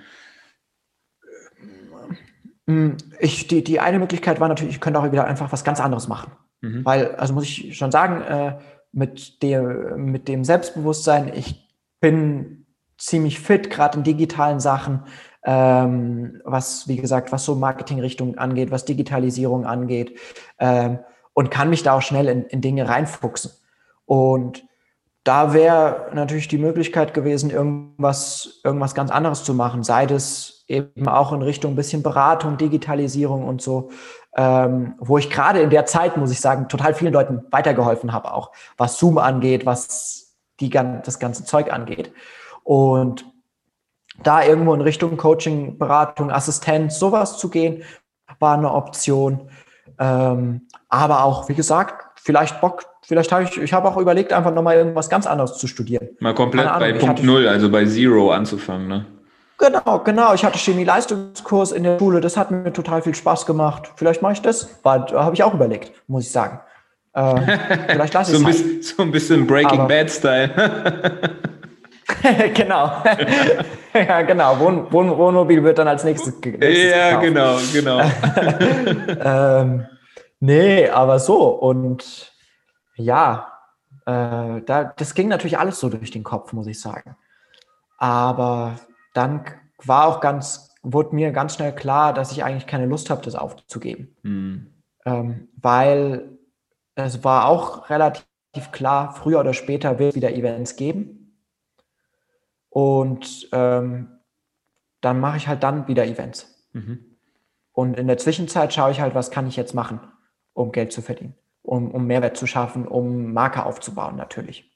Hm, ich, die, die eine Möglichkeit war natürlich, ich könnte auch wieder einfach was ganz anderes machen. Mhm. Weil, also muss ich schon sagen, äh, mit, dem, mit dem Selbstbewusstsein, ich bin ziemlich fit, gerade in digitalen Sachen, ähm, was, wie gesagt, was so Marketingrichtung angeht, was Digitalisierung angeht ähm, und kann mich da auch schnell in, in Dinge reinfuchsen. Und da wäre natürlich die Möglichkeit gewesen, irgendwas, irgendwas ganz anderes zu machen, sei das eben auch in Richtung ein bisschen Beratung, Digitalisierung und so ähm, wo ich gerade in der Zeit, muss ich sagen, total vielen Leuten weitergeholfen habe, auch was Zoom angeht, was die, das ganze Zeug angeht. Und da irgendwo in Richtung Coaching, Beratung, Assistenz, sowas zu gehen, war eine Option. Ähm, aber auch, wie gesagt, vielleicht Bock, vielleicht habe ich, ich habe auch überlegt, einfach nochmal irgendwas ganz anderes zu studieren. Mal komplett bei Punkt Null, also bei Zero anzufangen, ne? Genau, genau. Ich hatte Chemie-Leistungskurs in der Schule. Das hat mir total viel Spaß gemacht. Vielleicht mache ich das. Habe ich auch überlegt, muss ich sagen. Äh, vielleicht lasse ich so, halt. so ein bisschen Breaking Bad-Style. genau. ja, genau. Wohn, Wohn, Wohnmobil wird dann als nächstes, nächstes Ja, gekauft. genau, genau. ähm, nee, aber so. Und ja, äh, da, das ging natürlich alles so durch den Kopf, muss ich sagen. Aber dann war auch ganz, wurde mir ganz schnell klar, dass ich eigentlich keine Lust habe, das aufzugeben. Mhm. Ähm, weil es war auch relativ klar, früher oder später wird es wieder Events geben. Und ähm, dann mache ich halt dann wieder Events. Mhm. Und in der Zwischenzeit schaue ich halt, was kann ich jetzt machen, um Geld zu verdienen, um, um Mehrwert zu schaffen, um Marke aufzubauen natürlich.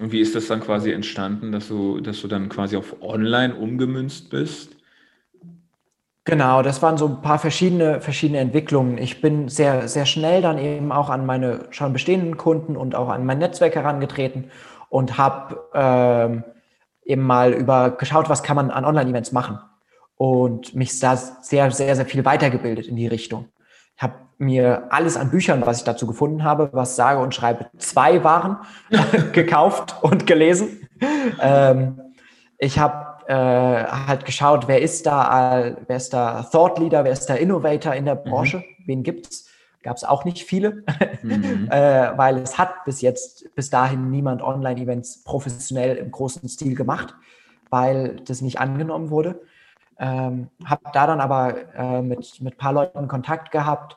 Und wie ist das dann quasi entstanden, dass du, dass du dann quasi auf online umgemünzt bist? Genau, das waren so ein paar verschiedene, verschiedene Entwicklungen. Ich bin sehr, sehr schnell dann eben auch an meine schon bestehenden Kunden und auch an mein Netzwerk herangetreten und habe ähm, eben mal über geschaut, was kann man an Online-Events machen und mich da sehr, sehr, sehr viel weitergebildet in die Richtung. Ich habe mir alles an Büchern, was ich dazu gefunden habe, was sage und schreibe, zwei waren, gekauft und gelesen. Ähm, ich habe äh, halt geschaut, wer ist da, wer ist da Thought Leader, wer ist da Innovator in der mhm. Branche, mhm. wen gibt's? Gab es auch nicht viele, mhm. äh, weil es hat bis jetzt, bis dahin niemand Online-Events professionell im großen Stil gemacht, weil das nicht angenommen wurde. Ähm, habe da dann aber äh, mit, mit ein paar Leuten Kontakt gehabt,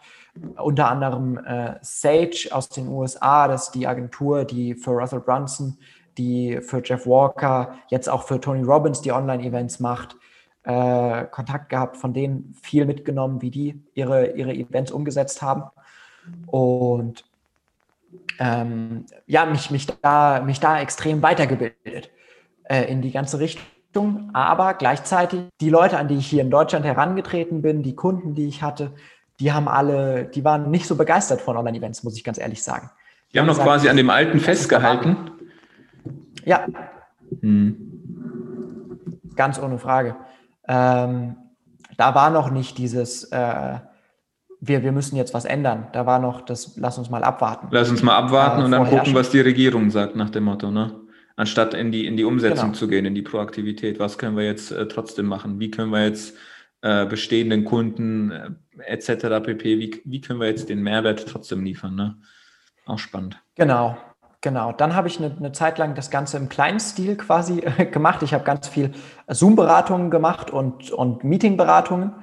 unter anderem äh, Sage aus den USA, das ist die Agentur, die für Russell Brunson, die für Jeff Walker, jetzt auch für Tony Robbins die Online-Events macht, äh, Kontakt gehabt, von denen viel mitgenommen, wie die ihre, ihre Events umgesetzt haben. Und ähm, ja, mich, mich, da, mich da extrem weitergebildet äh, in die ganze Richtung. Richtung, aber gleichzeitig die Leute, an die ich hier in Deutschland herangetreten bin, die Kunden, die ich hatte, die haben alle, die waren nicht so begeistert von Online-Events, muss ich ganz ehrlich sagen. Die, die haben noch gesagt, quasi an dem Alten festgehalten. Ja. Hm. Ganz ohne Frage. Ähm, da war noch nicht dieses, äh, wir, wir müssen jetzt was ändern. Da war noch das, lass uns mal abwarten. Lass uns mal abwarten äh, und dann gucken, was die Regierung sagt nach dem Motto, ne? anstatt in die, in die Umsetzung genau. zu gehen, in die Proaktivität. Was können wir jetzt äh, trotzdem machen? Wie können wir jetzt äh, bestehenden Kunden äh, etc. pp, wie, wie können wir jetzt den Mehrwert trotzdem liefern? Ne? Auch spannend. Genau, Genau, dann habe ich eine, eine, Zeit lang das Ganze im kleinen Stil quasi äh, gemacht. Ich habe ganz viel Zoom-Beratungen gemacht und, und Meeting-Beratungen.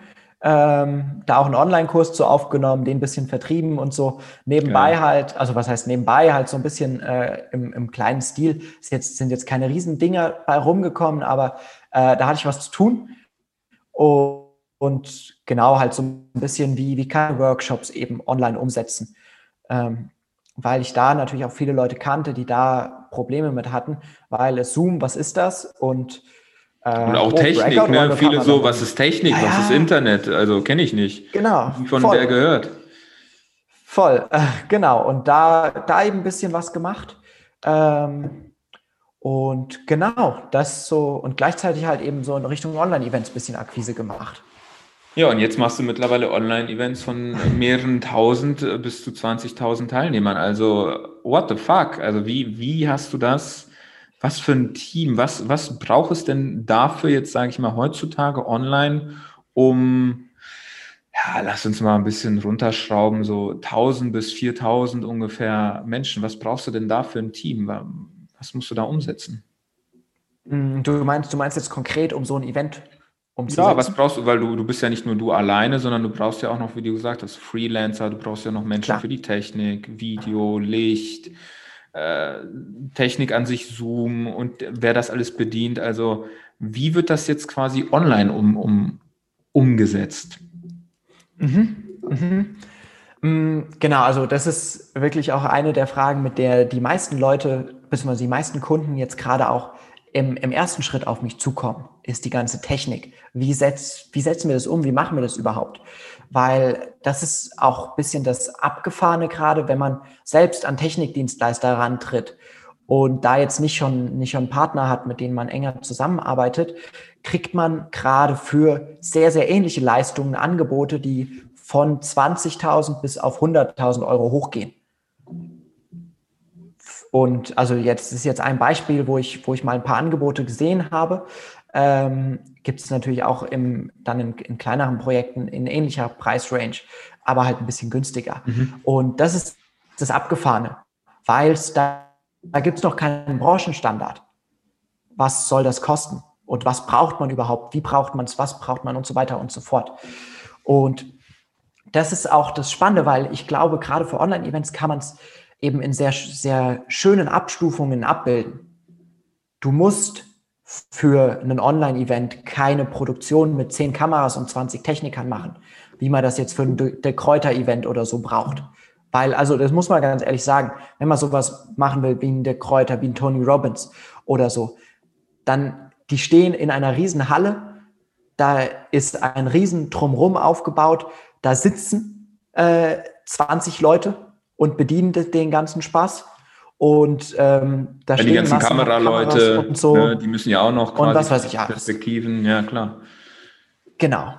ähm, da auch einen Online-Kurs zu aufgenommen, den ein bisschen vertrieben und so. Nebenbei ja. halt, also was heißt nebenbei halt so ein bisschen äh, im, im, kleinen Stil. Ist jetzt, sind jetzt keine riesen Dinger bei rumgekommen, aber äh, da hatte ich was zu tun. Und, und, genau halt so ein bisschen wie, wie kann Workshops eben online umsetzen. Ähm, weil ich da natürlich auch viele Leute kannte, die da Probleme mit hatten, weil Zoom, was ist das? Und äh, und auch oh, Technik, ne? Viele so, was ist Technik, ja, was ist Internet? Also kenne ich nicht. Genau. Von voll. wer gehört? Voll, äh, genau. Und da, da eben ein bisschen was gemacht. Ähm, und genau, das so, und gleichzeitig halt eben so in Richtung Online-Events ein bisschen Akquise gemacht. Ja, und jetzt machst du mittlerweile Online-Events von mehreren tausend äh, bis zu 20.000 Teilnehmern. Also, what the fuck? Also, wie, wie hast du das was für ein Team, was, was braucht es denn dafür jetzt, sage ich mal, heutzutage online, um, ja, lass uns mal ein bisschen runterschrauben, so 1000 bis 4000 ungefähr Menschen. Was brauchst du denn da für ein Team? Was musst du da umsetzen? Mm, du meinst, du meinst jetzt konkret um so ein Event umzusetzen? Ja, was brauchst du, weil du, du bist ja nicht nur du alleine, sondern du brauchst ja auch noch, wie du gesagt hast, Freelancer, du brauchst ja noch Menschen Klar. für die Technik, Video, Licht, äh, Technik an sich, Zoom und wer das alles bedient. Also wie wird das jetzt quasi online um, um, umgesetzt? Mhm. Mhm. Mm, genau, also das ist wirklich auch eine der Fragen, mit der die meisten Leute, beziehungsweise die meisten Kunden jetzt gerade auch im, im ersten Schritt auf mich zukommen, ist die ganze Technik. Wie, setz, wie setzen wir das um? Wie machen wir das überhaupt? weil das ist auch ein bisschen das Abgefahrene gerade, wenn man selbst an Technikdienstleister rantritt und da jetzt nicht schon, nicht schon Partner hat, mit denen man enger zusammenarbeitet, kriegt man gerade für sehr, sehr ähnliche Leistungen Angebote, die von 20.000 bis auf 100.000 Euro hochgehen. Und also jetzt ist jetzt ein Beispiel, wo ich, wo ich mal ein paar Angebote gesehen habe. Ähm, gibt es natürlich auch im, dann in, in, kleineren Projekten in ähnlicher Preisrange, aber halt ein bisschen günstiger. Mhm. Und das ist das Abgefahrene, weil es da, da gibt es noch keinen Branchenstandard. Was soll das kosten? Und was braucht man überhaupt? Wie braucht man es? Was braucht man? Und so weiter und so fort. Und das ist auch das Spannende, weil ich glaube, gerade für Online-Events kann man es eben in sehr, sehr schönen Abstufungen abbilden. Du musst für ein Online-Event keine Produktion mit zehn Kameras und 20 Technikern machen, wie man das jetzt für ein De Kräuter-Event oder so braucht. Weil, also das muss man ganz ehrlich sagen, wenn man sowas machen will wie ein De Kräuter, wie ein Tony Robbins oder so, dann, die stehen in einer riesen Halle, da ist ein riesen Drumrum aufgebaut, da sitzen äh, 20 Leute und bedienen den ganzen Spaß und ähm, da ja, stehen die ganzen Kameraleute, und so. Ne, die müssen ja auch noch quasi und was weiß ich Perspektiven, ja klar. Genau,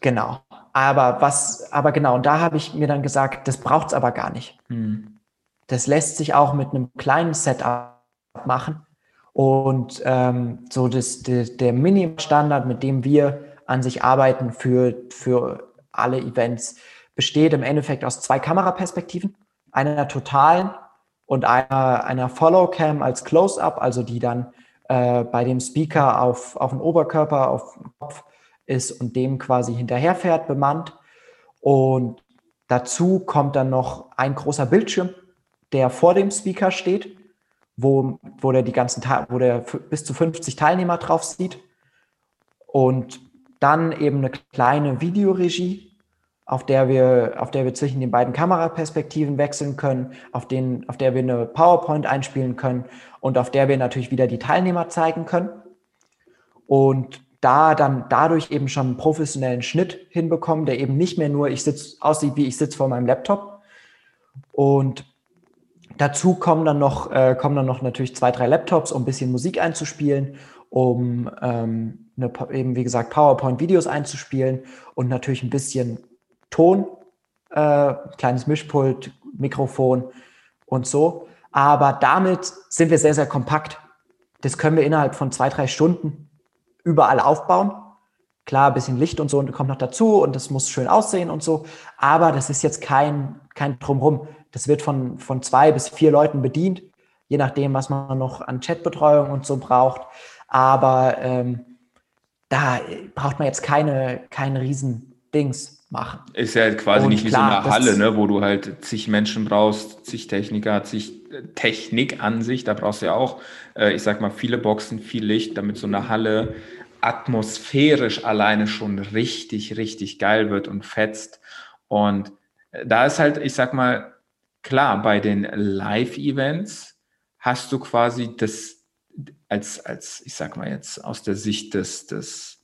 genau. Aber was, aber genau, und da habe ich mir dann gesagt, das braucht es aber gar nicht. Hm. Das lässt sich auch mit einem kleinen Setup machen. Und ähm, so das, der, der Minimum-Standard, mit dem wir an sich arbeiten für, für alle Events, besteht im Endeffekt aus zwei Kameraperspektiven. Einer totalen und einer, einer Follow-Cam als Close-Up, also die dann äh, bei dem Speaker auf, auf den Oberkörper, auf den Kopf ist und dem quasi hinterherfährt, bemannt. Und dazu kommt dann noch ein großer Bildschirm, der vor dem Speaker steht, wo, wo der die ganzen wo der bis zu 50 Teilnehmer drauf sieht. Und dann eben eine kleine Videoregie, auf der wir, auf der wir zwischen den beiden Kameraperspektiven wechseln können, auf, den, auf der wir eine PowerPoint einspielen können und auf der wir natürlich wieder die Teilnehmer zeigen können. Und da dann dadurch eben schon einen professionellen Schnitt hinbekommen, der eben nicht mehr nur ich sitz, aussieht, wie ich sitze vor meinem Laptop. Und dazu kommen dann noch, äh, kommen dann noch natürlich zwei, drei Laptops, um ein bisschen Musik einzuspielen, um ähm, eine, eben wie gesagt PowerPoint-Videos einzuspielen und natürlich ein bisschen Ton, äh, kleines Mischpult, Mikrofon und so. Aber damit sind wir sehr, sehr kompakt. Das können wir innerhalb von zwei, drei Stunden überall aufbauen. Klar, ein bisschen Licht und so kommt noch dazu und das muss schön aussehen und so. Aber das ist jetzt kein, kein Drumrum. Das wird von, von zwei bis vier Leuten bedient, je nachdem, was man noch an Chatbetreuung und so braucht. Aber ähm, da braucht man jetzt keine, keinen riesen Dings machen. Ist ja quasi und nicht wie klar, so eine Halle, ne, wo du halt zig Menschen brauchst, zig Techniker, zig äh, Technik an sich. Da brauchst du ja auch, äh, ich sag mal, viele Boxen, viel Licht, damit so eine Halle atmosphärisch alleine schon richtig, richtig geil wird und fetzt. Und äh, da ist halt, ich sag mal, klar, bei den Live-Events hast du quasi das als, als, ich sag mal jetzt aus der Sicht des, des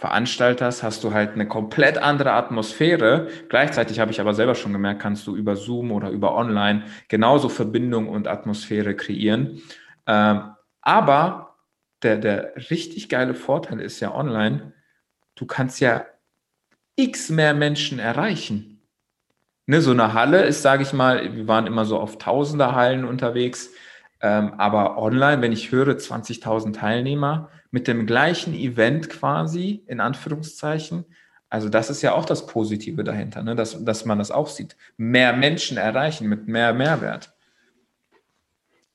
Veranstalters hast du halt eine komplett andere Atmosphäre. Gleichzeitig habe ich aber selber schon gemerkt, kannst du über Zoom oder über Online genauso Verbindung und Atmosphäre kreieren. Ähm, aber der, der richtig geile Vorteil ist ja online, du kannst ja x mehr Menschen erreichen. Ne, so eine Halle ist, sage ich mal, wir waren immer so auf tausender Hallen unterwegs, ähm, aber online, wenn ich höre 20.000 Teilnehmer, mit dem gleichen Event quasi, in Anführungszeichen. Also das ist ja auch das Positive dahinter, ne? dass, dass man das auch sieht. Mehr Menschen erreichen mit mehr Mehrwert.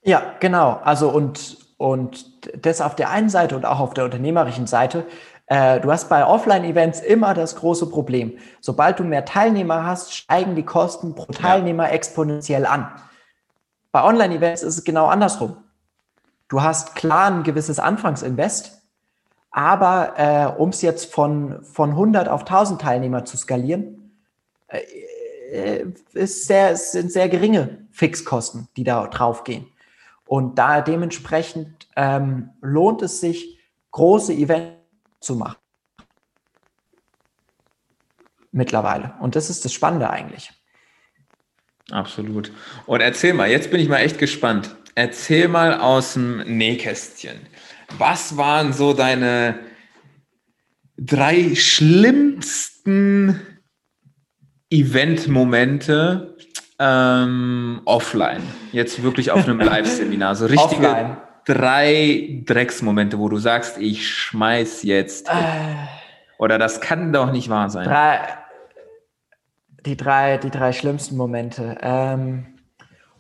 Ja, genau. Also und, und das auf der einen Seite und auch auf der unternehmerischen Seite. Äh, du hast bei Offline-Events immer das große Problem. Sobald du mehr Teilnehmer hast, steigen die Kosten pro Teilnehmer ja. exponentiell an. Bei Online-Events ist es genau andersrum. Du hast klar ein gewisses Anfangsinvest, aber äh, um es jetzt von, von 100 auf 1000 Teilnehmer zu skalieren, äh, äh, ist sehr, sind sehr geringe Fixkosten, die da draufgehen. Und da dementsprechend ähm, lohnt es sich, große Events zu machen. Mittlerweile. Und das ist das Spannende eigentlich. Absolut. Und erzähl mal, jetzt bin ich mal echt gespannt. Erzähl mal aus dem Nähkästchen. Was waren so deine drei schlimmsten Event-Momente ähm, offline? Jetzt wirklich auf einem Live-Seminar. So richtige offline. drei Drecksmomente, wo du sagst, ich schmeiß jetzt. Äh, oder das kann doch nicht wahr sein. Drei, die, drei, die drei schlimmsten Momente. Ähm,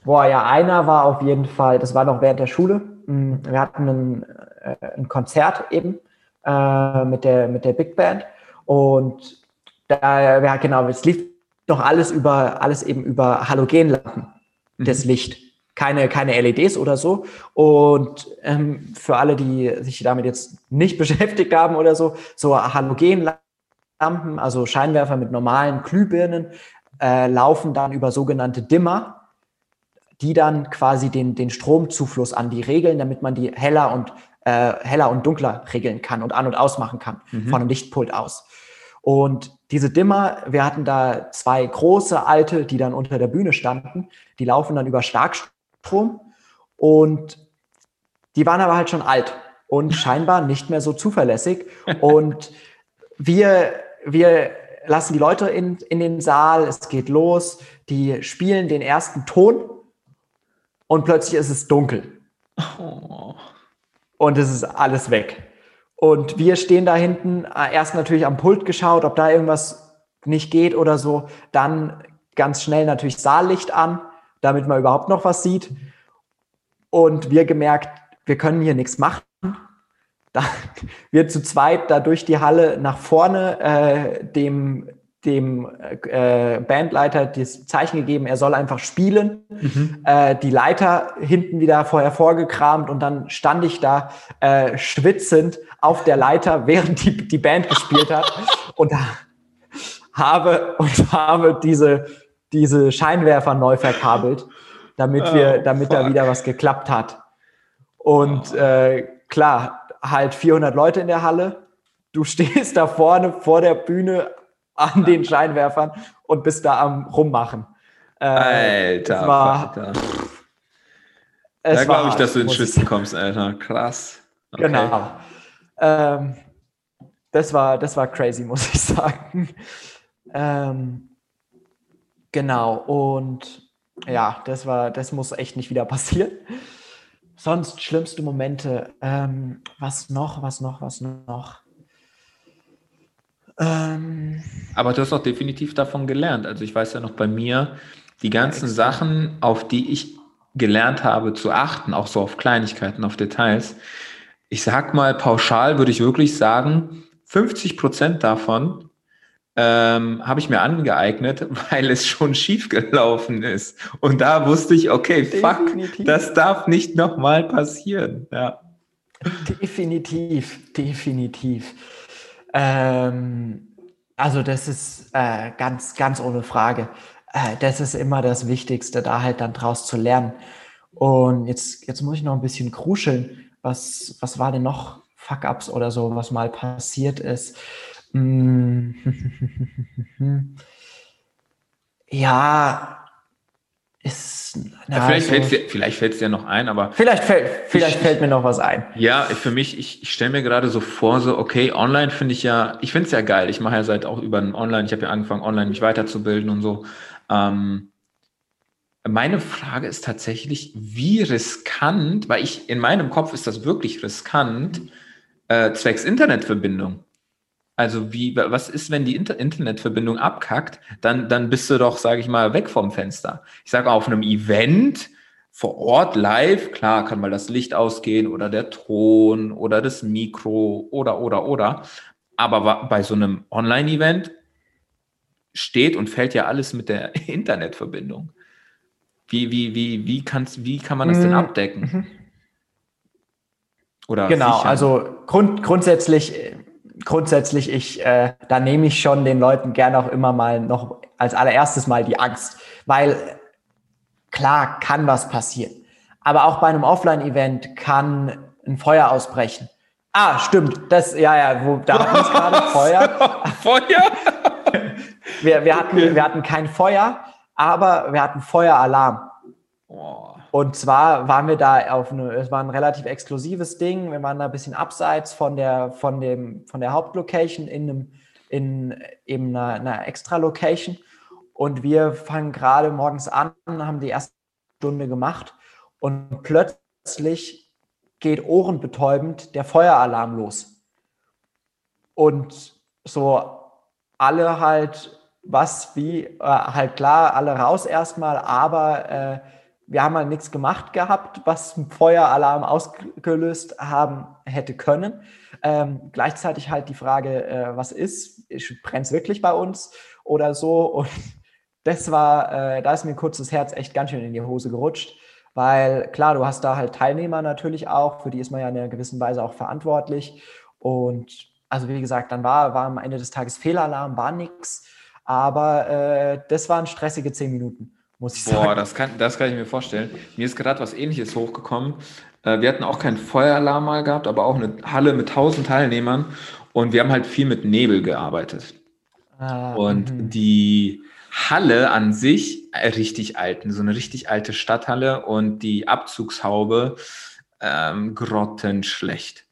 Boah, ja, einer war auf jeden Fall, das war noch während der Schule. Mm, wir hatten ein, äh, ein Konzert eben äh, mit, der, mit der Big Band und da, ja, genau, es lief noch alles über, alles eben über Halogenlampen, mhm. das Licht. Keine, keine LEDs oder so. Und ähm, für alle, die sich damit jetzt nicht beschäftigt haben oder so, so Halogenlampen, also Scheinwerfer mit normalen Glühbirnen, äh, laufen dann über sogenannte Dimmer die dann quasi den, den Stromzufluss an die regeln, damit man die heller und, äh, heller und dunkler regeln kann und an- und ausmachen kann mhm. von einem Lichtpult aus. Und diese Dimmer, wir hatten da zwei große alte, die dann unter der Bühne standen, die laufen dann über Starkstrom und die waren aber halt schon alt und scheinbar nicht mehr so zuverlässig. Und wir, wir lassen die Leute in, in den Saal, es geht los, die spielen den ersten Ton und plötzlich ist es dunkel. Oh. Und es ist alles weg. Und wir stehen da hinten, äh, erst natürlich am Pult geschaut, ob da irgendwas nicht geht oder so. Dann ganz schnell natürlich Saallicht an, damit man überhaupt noch was sieht. Und wir gemerkt, wir können hier nichts machen. Da wir zu zweit da durch die Halle nach vorne äh, dem dem äh, Bandleiter das Zeichen gegeben, er soll einfach spielen. Mhm. Äh, die Leiter hinten wieder vorher vorgekramt und dann stand ich da äh, schwitzend auf der Leiter, während die, die Band gespielt hat und habe und habe diese, diese Scheinwerfer neu verkabelt, damit wir, oh, damit fuck. da wieder was geklappt hat. Und oh. äh, klar, halt 400 Leute in der Halle. Du stehst da vorne vor der Bühne an den Scheinwerfern und bist da am Rummachen. Äh, Alter, es war, Alter. Es da glaube ich, dass du in Schwitzen kommst, Alter. Krass. Okay. Genau. Ähm, das, war, das war crazy, muss ich sagen. Ähm, genau, und ja, das war, das muss echt nicht wieder passieren. Sonst schlimmste Momente. Ähm, was noch, was noch, was noch? Ähm, Aber du hast auch definitiv davon gelernt. Also ich weiß ja noch bei mir, die ganzen ja, Sachen, auf die ich gelernt habe zu achten, auch so auf Kleinigkeiten, auf Details. Ich sag mal pauschal würde ich wirklich sagen, 50 Prozent davon ähm, habe ich mir angeeignet, weil es schon schief gelaufen ist. Und da wusste ich, okay, Definitiv. fuck, das darf nicht nochmal passieren. Ja. Definitiv, definitiv. Ähm, also das ist äh, ganz, ganz ohne Frage. Äh, das ist immer das Wichtigste, da halt dann draus zu lernen. Und jetzt, jetzt muss ich noch ein bisschen kruscheln. Was, was war denn noch Fuck-Ups oder so, was mal passiert ist? Hm. ja, ist. Na, ja, vielleicht also, fällt es dir noch ein, aber. Vielleicht fällt, vielleicht ich, fällt mir noch was ein. Ja, für mich, ich, ich stelle mir gerade so vor, so, okay, online finde ich ja, ich finde es ja geil. Ich mache ja seit auch über Online, ich habe ja angefangen, online mich weiterzubilden und so. Ähm, meine Frage ist tatsächlich, wie riskant, weil ich in meinem Kopf ist das wirklich riskant, äh, zwecks Internetverbindung. Also wie, was ist, wenn die Inter Internetverbindung abkackt, dann, dann bist du doch, sage ich mal, weg vom Fenster. Ich sage auf einem Event vor Ort live, klar, kann mal das Licht ausgehen oder der Ton oder das Mikro oder, oder, oder. Aber bei so einem Online-Event steht und fällt ja alles mit der Internetverbindung. Wie, wie, wie, wie, kannst, wie kann man das denn mhm. abdecken? Mhm. Oder genau, sichern? also grund, grundsätzlich, grundsätzlich, ich, äh, da nehme ich schon den Leuten gerne auch immer mal noch als allererstes mal die Angst, weil klar kann was passieren. Aber auch bei einem Offline-Event kann ein Feuer ausbrechen. Ah, stimmt. Das, ja, ja, wo, da hatten wir gerade Feuer. Feuer? wir, wir, hatten, wir hatten kein Feuer, aber wir hatten Feueralarm. Oh. Und zwar waren wir da auf eine, es war ein relativ exklusives Ding. Wir waren da ein bisschen abseits von der, von dem, von der Hauptlocation in einem, in eben einer, einer Extra-Location. Und wir fangen gerade morgens an, haben die erste Stunde gemacht und plötzlich geht ohrenbetäubend der Feueralarm los. Und so alle halt was, wie, äh, halt klar, alle raus erstmal, aber äh, wir haben halt nichts gemacht gehabt, was einen Feueralarm ausgelöst haben hätte können. Ähm, gleichzeitig halt die Frage, äh, was ist, brennt es wirklich bei uns oder so? Und das war, äh, da ist mir kurz das Herz echt ganz schön in die Hose gerutscht, weil klar, du hast da halt Teilnehmer natürlich auch, für die ist man ja in einer gewissen Weise auch verantwortlich. Und also wie gesagt, dann war, war am Ende des Tages Fehlalarm, war nichts. Aber äh, das waren stressige zehn Minuten, muss ich sagen. Boah, das kann, das kann ich mir vorstellen. Mir ist gerade was ähnliches hochgekommen. Äh, wir hatten auch keinen Feueralarm mal gehabt, aber auch eine Halle mit tausend Teilnehmern. Und wir haben halt viel mit Nebel gearbeitet. Ah, und mh. die Halle an sich, äh, richtig alten, so eine richtig alte Stadthalle und die Abzugshaube ähm, grottenschlecht.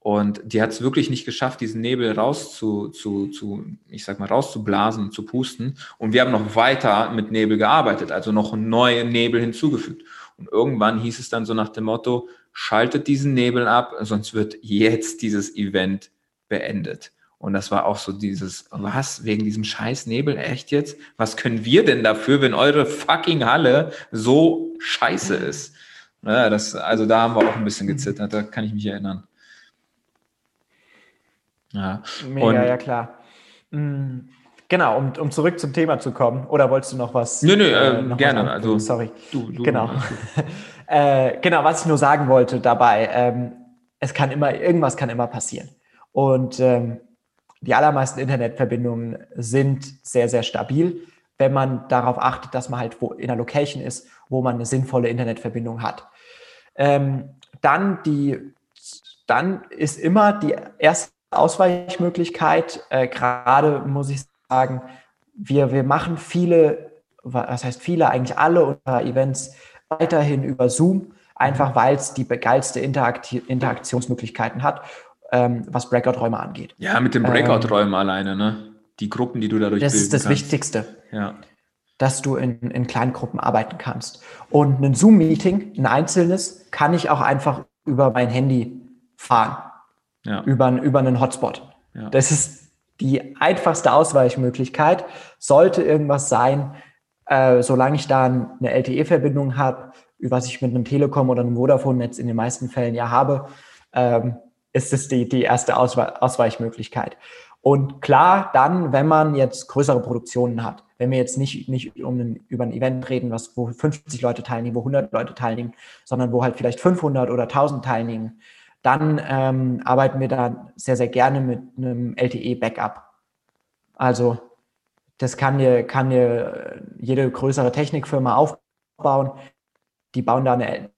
Und die hat es wirklich nicht geschafft, diesen Nebel raus zu, zu, zu, ich sag mal, rauszublasen, zu pusten. Und wir haben noch weiter mit Nebel gearbeitet, also noch neue Nebel hinzugefügt. Und irgendwann hieß es dann so nach dem Motto, schaltet diesen Nebel ab, sonst wird jetzt dieses Event beendet. Und das war auch so dieses, was, wegen diesem scheiß Nebel, echt jetzt? Was können wir denn dafür, wenn eure fucking Halle so scheiße ist? Ja, das, also da haben wir auch ein bisschen gezittert, da kann ich mich erinnern. Ja, Mega, und, ja klar. Mhm. Genau, um, um zurück zum Thema zu kommen. Oder wolltest du noch was? Nö, nö, äh, äh gerne. Also, Sorry. Du, du, genau. äh, genau, was ich nur sagen wollte dabei, ähm, es kann immer, irgendwas kann immer passieren. Und ähm, die allermeisten Internetverbindungen sind sehr, sehr stabil, wenn man darauf achtet, dass man halt wo in einer Location ist, wo man eine sinnvolle Internetverbindung hat. Ähm, dann die, dann ist immer die erste Ausweichmöglichkeit. Äh, Gerade muss ich sagen, wir, wir machen viele, was heißt viele, eigentlich alle unserer Events weiterhin über Zoom, einfach weil es die geilste Interakti Interaktionsmöglichkeiten hat, ähm, was Breakout-Räume angeht. Ja, mit den Breakout-Räumen ähm, alleine, ne? Die Gruppen, die du dadurch Das ist das kannst. Wichtigste. Ja. Dass du in, in kleinen Gruppen arbeiten kannst. Und ein Zoom-Meeting, ein einzelnes, kann ich auch einfach über mein Handy fahren ja. über, über einen Hotspot. Ja. Das ist die einfachste Ausweichmöglichkeit. Sollte irgendwas sein, äh, solange ich da eine LTE-Verbindung habe, was ich mit einem Telekom oder einem Vodafone-Netz in den meisten Fällen ja habe, ähm, ist es die, die erste Auswe Ausweichmöglichkeit. Und klar, dann, wenn man jetzt größere Produktionen hat, wenn wir jetzt nicht, nicht um ein, über ein Event reden, was, wo 50 Leute teilnehmen, wo 100 Leute teilnehmen, sondern wo halt vielleicht 500 oder 1000 teilnehmen, dann ähm, arbeiten wir da sehr, sehr gerne mit einem LTE-Backup. Also das kann dir, kann dir jede größere Technikfirma aufbauen. Die bauen da eine,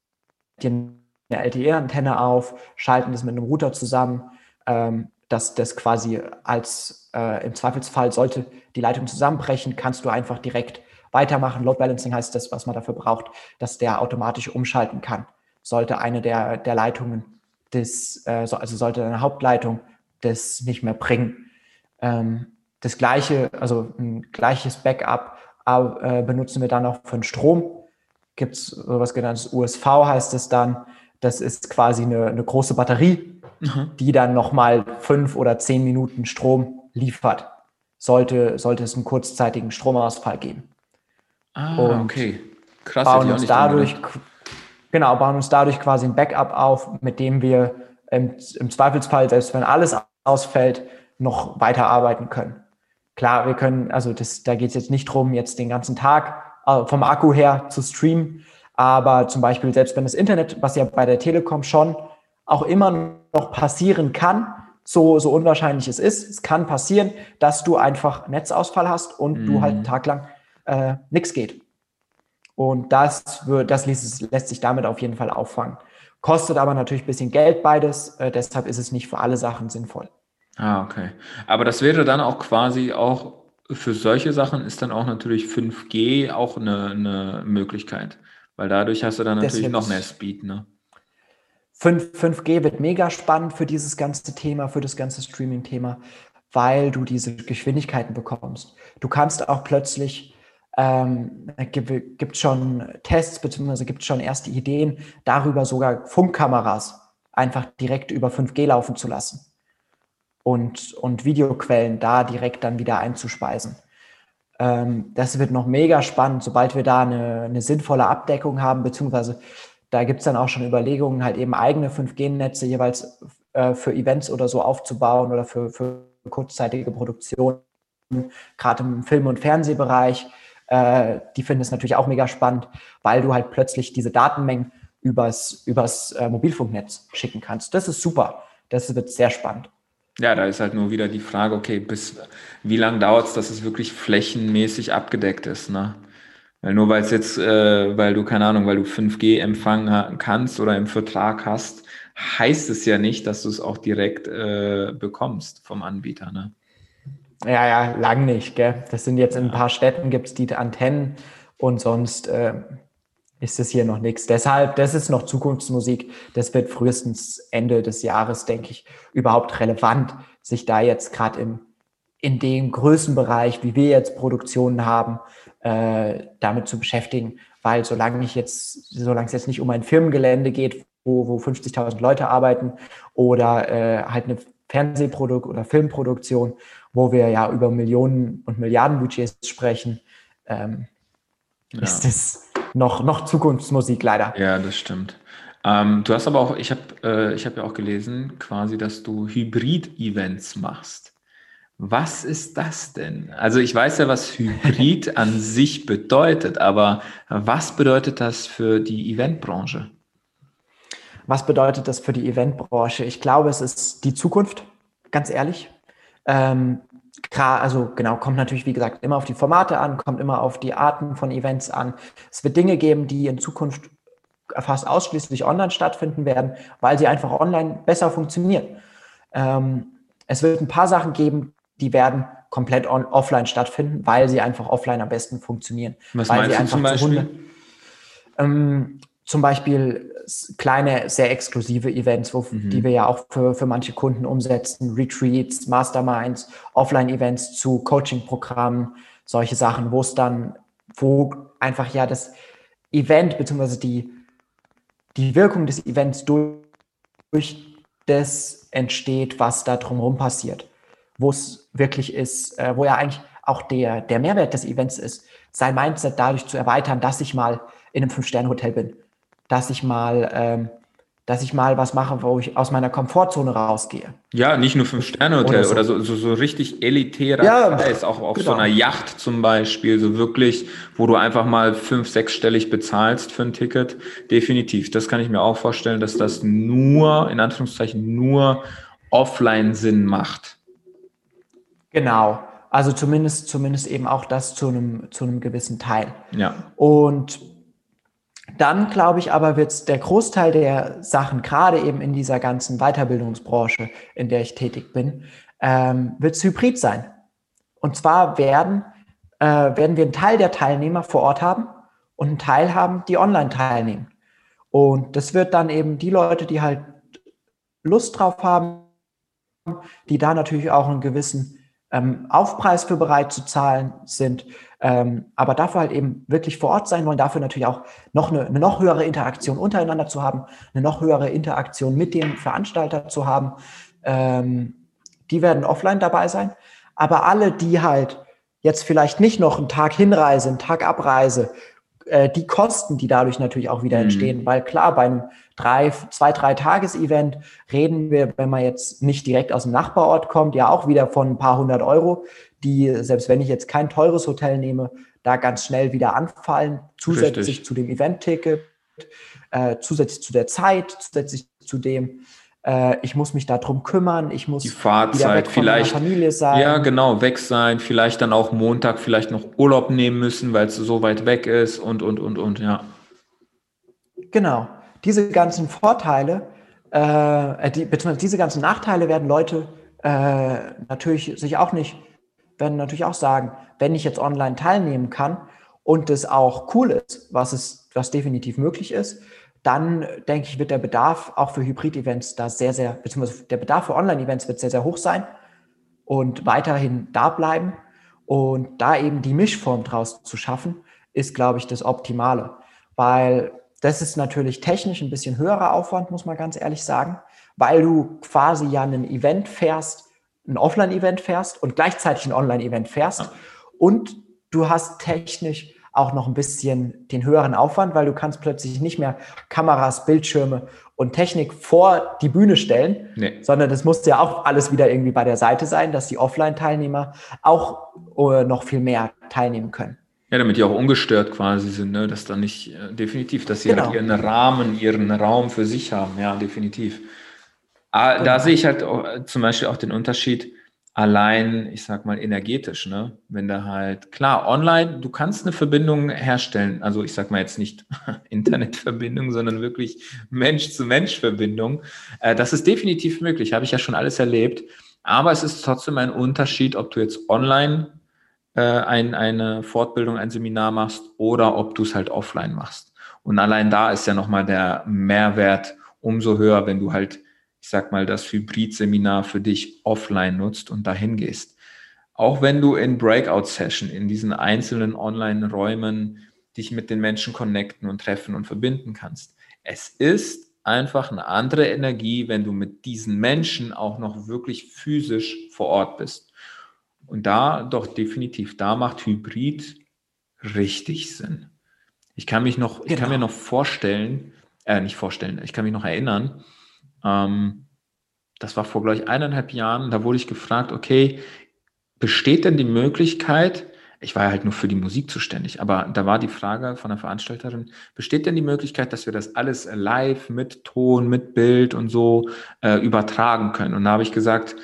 eine LTE-Antenne auf, schalten das mit einem Router zusammen, ähm, dass das quasi als äh, im Zweifelsfall sollte die Leitung zusammenbrechen, kannst du einfach direkt weitermachen. Load Balancing heißt das, was man dafür braucht, dass der automatisch umschalten kann. Sollte eine der, der Leitungen das, äh, also sollte eine Hauptleitung das nicht mehr bringen. Ähm, das gleiche, also ein gleiches Backup äh, benutzen wir dann auch für den Strom. Gibt es sowas genanntes USV heißt es dann. Das ist quasi eine, eine große Batterie, mhm. die dann nochmal fünf oder zehn Minuten Strom liefert, sollte, sollte es einen kurzzeitigen Stromausfall geben. Ah, Und okay. Krass, bauen uns dadurch, genau, bauen uns dadurch quasi ein Backup auf, mit dem wir im, im Zweifelsfall, selbst wenn alles ausfällt, noch weiterarbeiten können. Klar, wir können, also das, da geht es jetzt nicht darum, jetzt den ganzen Tag äh, vom Akku her zu streamen, aber zum Beispiel selbst wenn das Internet, was ja bei der Telekom schon auch immer noch passieren kann, so, so unwahrscheinlich es ist, es kann passieren, dass du einfach Netzausfall hast und mhm. du halt einen Tag lang äh, nichts geht. Und das, wird, das lässt, lässt, sich damit auf jeden Fall auffangen. Kostet aber natürlich ein bisschen Geld beides, äh, deshalb ist es nicht für alle Sachen sinnvoll. Ah, okay. Aber das wäre dann auch quasi auch für solche Sachen ist dann auch natürlich 5G auch eine, eine Möglichkeit, weil dadurch hast du dann natürlich noch mehr Speed, ne? 5, 5G wird mega spannend für dieses ganze Thema, für das ganze Streaming-Thema, weil du diese Geschwindigkeiten bekommst. Du kannst auch plötzlich, ähm, gibt, gibt schon Tests, beziehungsweise gibt schon erste Ideen, darüber sogar Funkkameras einfach direkt über 5G laufen zu lassen und, und Videoquellen da direkt dann wieder einzuspeisen. Ähm, das wird noch mega spannend, sobald wir da eine, eine sinnvolle Abdeckung haben, beziehungsweise da gibt es dann auch schon Überlegungen, halt eben eigene 5G-Netze jeweils äh, für Events oder so aufzubauen oder für, für kurzzeitige Produktionen, gerade im Film- und Fernsehbereich. Äh, die finden es natürlich auch mega spannend, weil du halt plötzlich diese Datenmengen übers, übers äh, Mobilfunknetz schicken kannst. Das ist super. Das wird sehr spannend. Ja, da ist halt nur wieder die Frage, okay, bis wie lange dauert es, dass es wirklich flächenmäßig abgedeckt ist, ne? Weil nur weil es jetzt, äh, weil du, keine Ahnung, weil du 5G empfangen kannst oder im Vertrag hast, heißt es ja nicht, dass du es auch direkt äh, bekommst vom Anbieter, ne? Ja, ja, lang nicht, gell? Das sind jetzt in ein paar Städten gibt es die Antennen und sonst äh, ist es hier noch nichts. Deshalb, das ist noch Zukunftsmusik. Das wird frühestens Ende des Jahres, denke ich, überhaupt relevant, sich da jetzt gerade im in dem Größenbereich, wie wir jetzt Produktionen haben, äh, damit zu beschäftigen. Weil solange ich jetzt, solange es jetzt nicht um ein Firmengelände geht, wo, wo 50.000 Leute arbeiten oder äh, halt eine Fernsehprodukt oder Filmproduktion, wo wir ja über Millionen und Milliarden Budgets sprechen, ähm, ja. ist es noch, noch Zukunftsmusik leider. Ja, das stimmt. Ähm, du hast aber auch, ich habe äh, hab ja auch gelesen, quasi, dass du Hybrid-Events machst. Was ist das denn? Also ich weiß ja, was Hybrid an sich bedeutet, aber was bedeutet das für die Eventbranche? Was bedeutet das für die Eventbranche? Ich glaube, es ist die Zukunft, ganz ehrlich. Ähm, also genau, kommt natürlich, wie gesagt, immer auf die Formate an, kommt immer auf die Arten von Events an. Es wird Dinge geben, die in Zukunft fast ausschließlich online stattfinden werden, weil sie einfach online besser funktionieren. Ähm, es wird ein paar Sachen geben, die werden komplett on, offline stattfinden, weil sie einfach offline am besten funktionieren. Was weil meinst du zum Beispiel? Hunde, ähm, zum Beispiel kleine, sehr exklusive Events, wo, mhm. die wir ja auch für, für manche Kunden umsetzen, Retreats, Masterminds, Offline-Events zu Coaching-Programmen, solche Sachen, wo es dann, wo einfach ja das Event beziehungsweise die, die Wirkung des Events durch, durch das entsteht, was da drumherum passiert. Wo es wirklich ist, äh, wo ja eigentlich auch der, der Mehrwert des Events ist, sein Mindset dadurch zu erweitern, dass ich mal in einem Fünf-Sterne-Hotel bin dass ich mal, ähm, dass ich mal was mache, wo ich aus meiner Komfortzone rausgehe. Ja, nicht nur Fünf-Sterne-Hotel oder, so. oder so, so, richtig elitärer ja, Preis, auch auf genau. so einer Yacht zum Beispiel, so wirklich, wo du einfach mal fünf-, sechsstellig bezahlst für ein Ticket. Definitiv. Das kann ich mir auch vorstellen, dass das nur, in Anführungszeichen, nur offline Sinn macht. Genau. Also zumindest, zumindest eben auch das zu einem, zu einem gewissen Teil. Ja. Und dann glaube ich aber, wird der Großteil der Sachen, gerade eben in dieser ganzen Weiterbildungsbranche, in der ich tätig bin, ähm, wird es hybrid sein. Und zwar werden, äh, werden wir einen Teil der Teilnehmer vor Ort haben und einen Teil haben, die online teilnehmen. Und das wird dann eben die Leute, die halt Lust drauf haben, die da natürlich auch einen gewissen ähm, Aufpreis für bereit zu zahlen sind, ähm, aber dafür halt eben wirklich vor Ort sein wollen, dafür natürlich auch noch eine, eine, noch höhere Interaktion untereinander zu haben, eine noch höhere Interaktion mit dem Veranstalter zu haben. Ähm, die werden offline dabei sein. Aber alle, die halt jetzt vielleicht nicht noch einen Tag Hinreise, einen Tag Abreise, äh, die Kosten, die dadurch natürlich auch wieder mhm. entstehen, weil klar, bei einem drei, zwei, drei Tages-Event reden wir, wenn man jetzt nicht direkt aus dem Nachbarort kommt, ja auch wieder von ein paar hundert Euro, die, selbst wenn ich jetzt kein teures Hotel nehme, da ganz schnell wieder anfallen, zusätzlich Richtig. zu dem Event-Ticket, äh, zusätzlich zu der Zeit, zusätzlich zu dem, äh, ich muss mich darum kümmern, ich muss die Fahrzeit vielleicht Familie sein. Ja, genau, weg sein, vielleicht dann auch Montag vielleicht noch Urlaub nehmen müssen, weil es so weit weg ist und und und und ja. Genau, diese ganzen Vorteile, äh, die, beziehungsweise diese ganzen Nachteile werden Leute äh, natürlich sich auch nicht werden natürlich auch sagen, wenn ich jetzt online teilnehmen kann und es auch cool ist, was es, was definitiv möglich ist, dann denke ich, wird der Bedarf auch für Hybrid-Events da sehr, sehr, beziehungsweise der Bedarf für Online-Events wird sehr, sehr hoch sein und weiterhin da bleiben. Und da eben die Mischform draus zu schaffen, ist, glaube ich, das Optimale. Weil das ist natürlich technisch ein bisschen höherer Aufwand, muss man ganz ehrlich sagen, weil du quasi ja ein Event fährst, ein Offline-Event fährst und gleichzeitig ein Online-Event fährst. Ja. Und du hast technisch auch noch ein bisschen den höheren Aufwand, weil du kannst plötzlich nicht mehr Kameras, Bildschirme und Technik vor die Bühne stellen, nee. sondern das muss ja auch alles wieder irgendwie bei der Seite sein, dass die Offline-Teilnehmer auch uh, noch viel mehr teilnehmen können. Ja, damit die auch ungestört quasi sind, ne? dass dann nicht, äh, definitiv, dass sie halt genau. halt ihren Rahmen, ihren Raum für sich haben, ja, definitiv. Ah, da sehe ich halt auch, äh, zum Beispiel auch den Unterschied allein, ich sag mal, energetisch, ne? Wenn da halt, klar, online, du kannst eine Verbindung herstellen. Also ich sag mal jetzt nicht Internetverbindung, sondern wirklich Mensch-zu-Mensch-Verbindung. Äh, das ist definitiv möglich, habe ich ja schon alles erlebt. Aber es ist trotzdem ein Unterschied, ob du jetzt online äh, ein, eine Fortbildung, ein Seminar machst oder ob du es halt offline machst. Und allein da ist ja nochmal der Mehrwert umso höher, wenn du halt ich sag mal, das Hybrid-Seminar für dich offline nutzt und dahin gehst. Auch wenn du in Breakout-Session, in diesen einzelnen Online-Räumen dich mit den Menschen connecten und treffen und verbinden kannst. Es ist einfach eine andere Energie, wenn du mit diesen Menschen auch noch wirklich physisch vor Ort bist. Und da doch definitiv, da macht Hybrid richtig Sinn. Ich kann mich noch, genau. ich kann mir genau. noch vorstellen, äh, nicht vorstellen, ich kann mich noch erinnern, ähm, das war vor, glaube ich, eineinhalb Jahren. Da wurde ich gefragt, okay, besteht denn die Möglichkeit, ich war ja halt nur für die Musik zuständig, aber da war die Frage von der Veranstalterin, besteht denn die Möglichkeit, dass wir das alles live mit Ton, mit Bild und so äh, übertragen können? Und da habe ich gesagt,